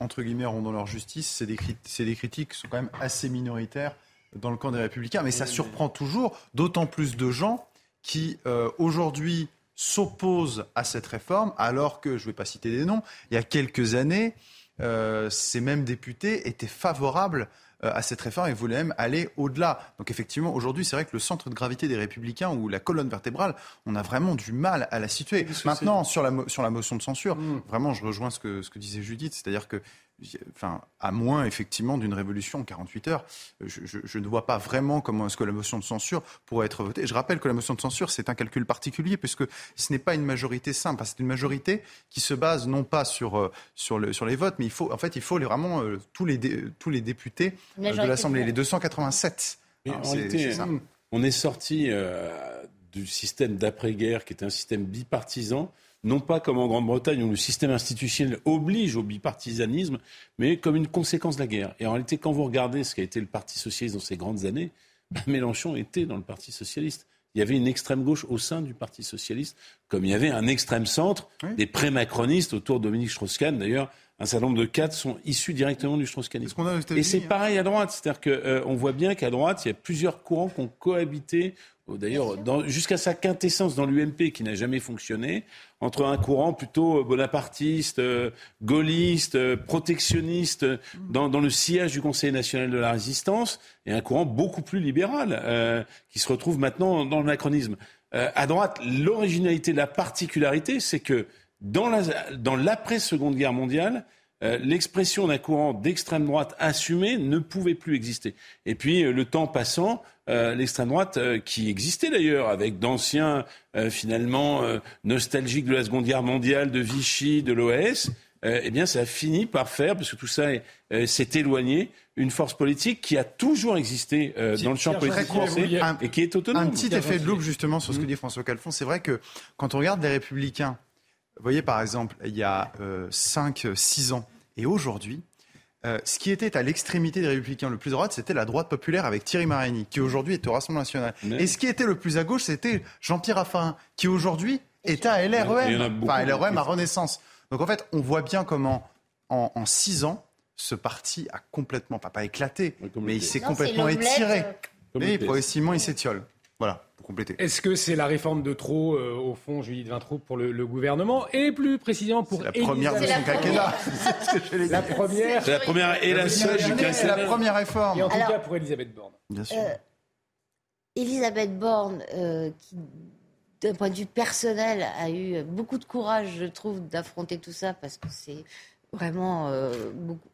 entre guillemets, dans leur justice, c'est des, des, critiques qui sont quand même assez minoritaires dans le camp des républicains. Mais ça surprend toujours d'autant plus de gens qui, euh, aujourd'hui, s'opposent à cette réforme, alors que, je ne vais pas citer des noms, il y a quelques années, euh, ces mêmes députés étaient favorables à cette réforme et voulaient même aller au-delà. Donc effectivement, aujourd'hui, c'est vrai que le centre de gravité des républicains ou la colonne vertébrale, on a vraiment du mal à la situer. Maintenant, sur la, sur la motion de censure, mmh. vraiment, je rejoins ce que, ce que disait Judith, c'est-à-dire que enfin, à moins effectivement d'une révolution en 48 heures, je, ne vois pas vraiment comment est-ce que la motion de censure pourrait être votée. Je rappelle que la motion de censure, c'est un calcul particulier puisque ce n'est pas une majorité simple. C'est une majorité qui se base non pas sur, euh, sur, le, sur les votes, mais il faut, en fait, il faut vraiment euh, tous, les tous les députés euh, de l'Assemblée, les 287. en réalité, on est sorti du système d'après-guerre qui était un système bipartisan non pas comme en Grande-Bretagne où le système institutionnel oblige au bipartisanisme, mais comme une conséquence de la guerre. Et en réalité, quand vous regardez ce qu'a été le Parti socialiste dans ces grandes années, ben, Mélenchon était dans le Parti socialiste. Il y avait une extrême gauche au sein du Parti socialiste, comme il y avait un extrême centre, des pré-macronistes autour de Dominique Strauss-Kahn. D'ailleurs, un certain nombre de cadres sont issus directement du Strauss-Kahnisme. Et c'est hein pareil à droite. C'est-à-dire qu'on euh, voit bien qu'à droite, il y a plusieurs courants qui ont cohabité D'ailleurs, jusqu'à sa quintessence dans l'UMP qui n'a jamais fonctionné, entre un courant plutôt euh, bonapartiste, euh, gaulliste, euh, protectionniste dans, le sillage du Conseil national de la résistance, et un courant beaucoup plus libéral qui se retrouve maintenant dans le macronisme. à droite, l'originalité, la particularité, c'est que dans l'après-seconde guerre mondiale, l'expression d'un courant d'extrême droite assumé ne pouvait plus exister. Et puis, le temps passant, euh, l'extrême droite euh, qui existait d'ailleurs avec d'anciens euh, finalement nostalgiques de la Seconde Guerre mondiale, de Vichy, de l'OAS. eh bien, ça a fini par faire, parce que tout ça s'est éloigné, une force politique qui a toujours existé dans le champ politique français et qui est autonome. Un petit effet de loupe justement sur ce que dit François Calfon. C'est vrai que quand on regarde les Républicains, vous voyez par exemple, il y a 5-6 ans et aujourd'hui, euh, ce qui était à l'extrémité des Républicains le plus droite, c'était la droite populaire avec Thierry Marigny, qui aujourd'hui est au Rassemblement national. Et ce qui était le plus à gauche, c'était Jean-Pierre Raffarin, qui aujourd'hui est à LREM, enfin LREM à Renaissance. Donc en fait, on voit bien comment, en, six ans, ce parti a complètement, pas, pas éclaté, mais il s'est complètement étiré. Mais progressivement, il s'étiole. Voilà. Est-ce que c'est la réforme de trop, euh, au fond, Judith Vintraud, pour le, gouvernement Et plus précisément pour la première de son quinquennat. [laughs] la première. C'est la première et la seule C'est la première réforme. Et en tout cas pour Elisabeth Borne. Bien sûr. Euh, Elisabeth Borne, euh, qui d'un point de vue personnel, a eu beaucoup de courage, je trouve, d'affronter tout ça parce que c'est Vraiment, euh,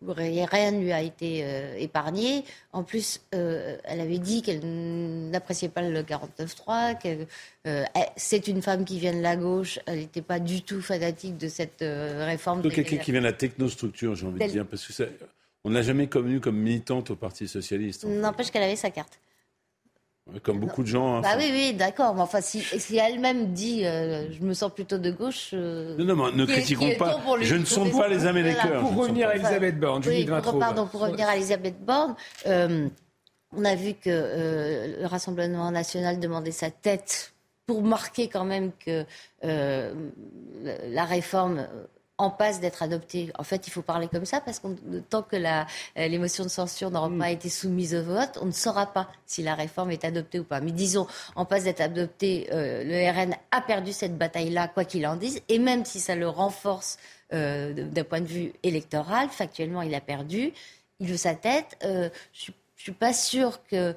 rien ne lui a été euh, épargné. En plus, euh, elle avait dit qu'elle n'appréciait pas le 49-3, que c'est une femme qui vient de la gauche, elle n'était pas du tout fanatique de cette réforme. quelqu'un qui vient de la technostructure, j'ai envie de dire, parce que on ne l'a jamais connue comme militante au Parti socialiste. N'empêche qu'elle avait sa carte. Comme beaucoup de gens. Hein, bah oui, oui, d'accord. Mais enfin, si, si elle-même dit euh, je me sens plutôt de gauche. Euh, non, non, ne critiquons pas. Je ne sonde pas les âmes et les cœurs. Pour revenir à Elisabeth Borne, oui, pour, pardon, pour revenir à Elisabeth Borne, euh, on a vu que le Rassemblement national demandait sa tête pour marquer quand même que la réforme en passe d'être adoptée. En fait, il faut parler comme ça parce que tant que euh, les motions de censure n'auront mm. pas été soumises au vote, on ne saura pas si la réforme est adoptée ou pas. Mais disons, en passe d'être adoptée, euh, le RN a perdu cette bataille-là, quoi qu'il en dise, et même si ça le renforce euh, d'un point de vue électoral, factuellement, il a perdu. Il veut sa tête. je suis, suis pas sûre que,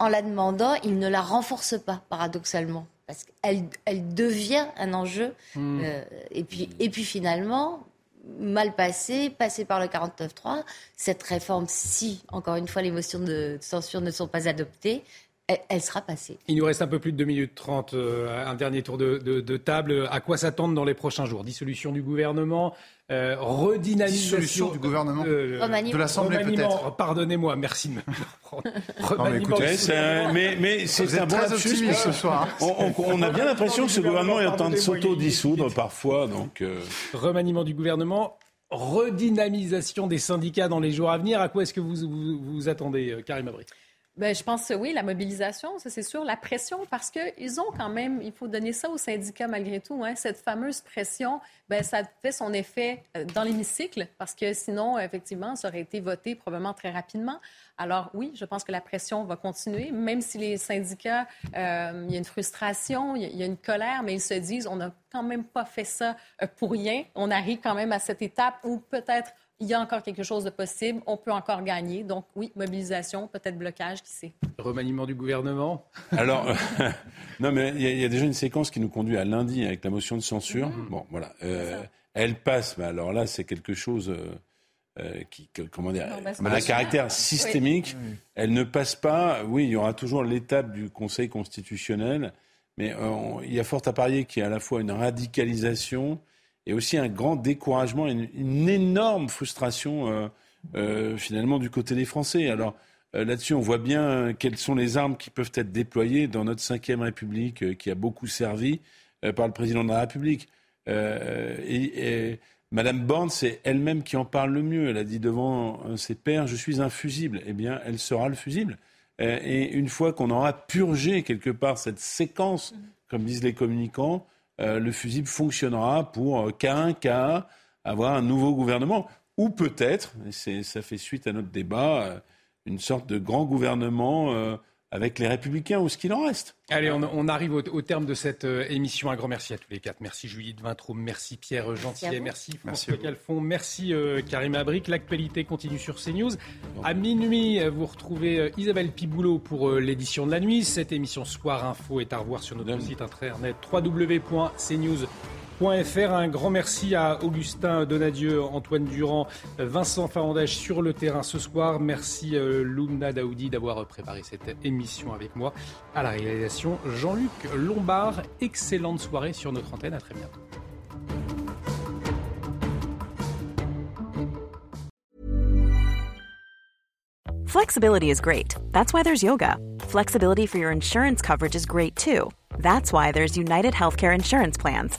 en la demandant, il ne la renforce pas, paradoxalement parce qu'elle elle devient un enjeu. Hmm. Euh, et, puis, et puis finalement, mal passé, passé par le 49.3, cette réforme, si, encore une fois, les motions de censure ne sont pas adoptées, elle, sera passée. Il nous reste un peu plus de 2 minutes 30. Euh, un dernier tour de, de table. À quoi s'attendre dans les prochains jours? Dissolution du gouvernement euh, redynamisation du gouvernement, de l'Assemblée peut-être. Pardonnez-moi, merci de me reprendre. mais, mais c'est un bon optimiste ce soir. On, on, a bien l'impression que ce gouvernement est en train de s'auto-dissoudre parfois. Donc, euh... Remaniement du gouvernement, redynamisation des syndicats dans les jours à venir. À quoi est-ce que vous vous, attendez, euh, Karim Abri ben, je pense que oui, la mobilisation, ça c'est sûr. La pression, parce qu'ils ont quand même, il faut donner ça aux syndicats malgré tout, hein, cette fameuse pression, ben, ça fait son effet euh, dans l'hémicycle, parce que sinon, effectivement, ça aurait été voté probablement très rapidement. Alors oui, je pense que la pression va continuer, même si les syndicats, euh, il y a une frustration, il y a une colère, mais ils se disent, on n'a quand même pas fait ça euh, pour rien. On arrive quand même à cette étape où peut-être il y a encore quelque chose de possible, on peut encore gagner. Donc oui, mobilisation, peut-être blocage, qui sait. Remaniement du gouvernement? Alors, [laughs] non, mais il y, a déjà une séquence qui nous conduit à lundi avec la motion de censure. Mm-hmm. Bon, voilà. Euh, elle passe, mais alors là, c'est quelque chose euh, euh, qui, comment dire, a un caractère systémique. Elle ne passe pas. Oui, il y aura toujours l'étape du Conseil constitutionnel, mais il y a fort à parier qu'il y a à la fois une radicalisation et aussi un grand découragement, une, une énorme frustration euh, euh, finalement du côté des Français. Alors euh, là-dessus, on voit bien quelles sont les armes qui peuvent être déployées dans notre cinquième République, qui a beaucoup servi par le président de la République. et, Madame Borne, c'est elle-même qui en parle le mieux. Elle a dit devant ses pairs, je suis un fusible. Eh bien, elle sera le fusible. et une fois qu'on aura purgé quelque part cette séquence, comme disent les communicants, le fusible fonctionnera pour K1, K1, avoir un nouveau gouvernement. Ou peut-être, ça fait suite à notre débat, euh, une sorte de grand gouvernement euh, avec les Républicains ou ce qu'il en reste. Allez, on, arrive au, terme de cette émission. Un grand merci à tous les quatre. Merci Juliette Vintraud, merci Pierre Gentillet, merci, François Calfon, merci Karim Abric. L'actualité continue sur CNews. À minuit, vous retrouvez Isabelle Piboulot pour l'édition de la nuit. Cette émission Soir Info est à revoir sur notre site internet Un grand merci à Augustin Donadieu, Antoine Durand, Vincent Farandage sur le terrain ce soir. Merci euh, Lumna Daoudi d'avoir préparé cette émission avec moi. À la réalisation, Jean-Luc Lombard. Excellente soirée sur notre antenne. À très bientôt. Flexibility is great. That's why there's yoga. Flexibility for your insurance coverage is great too. That's why there's United Healthcare Insurance Plans.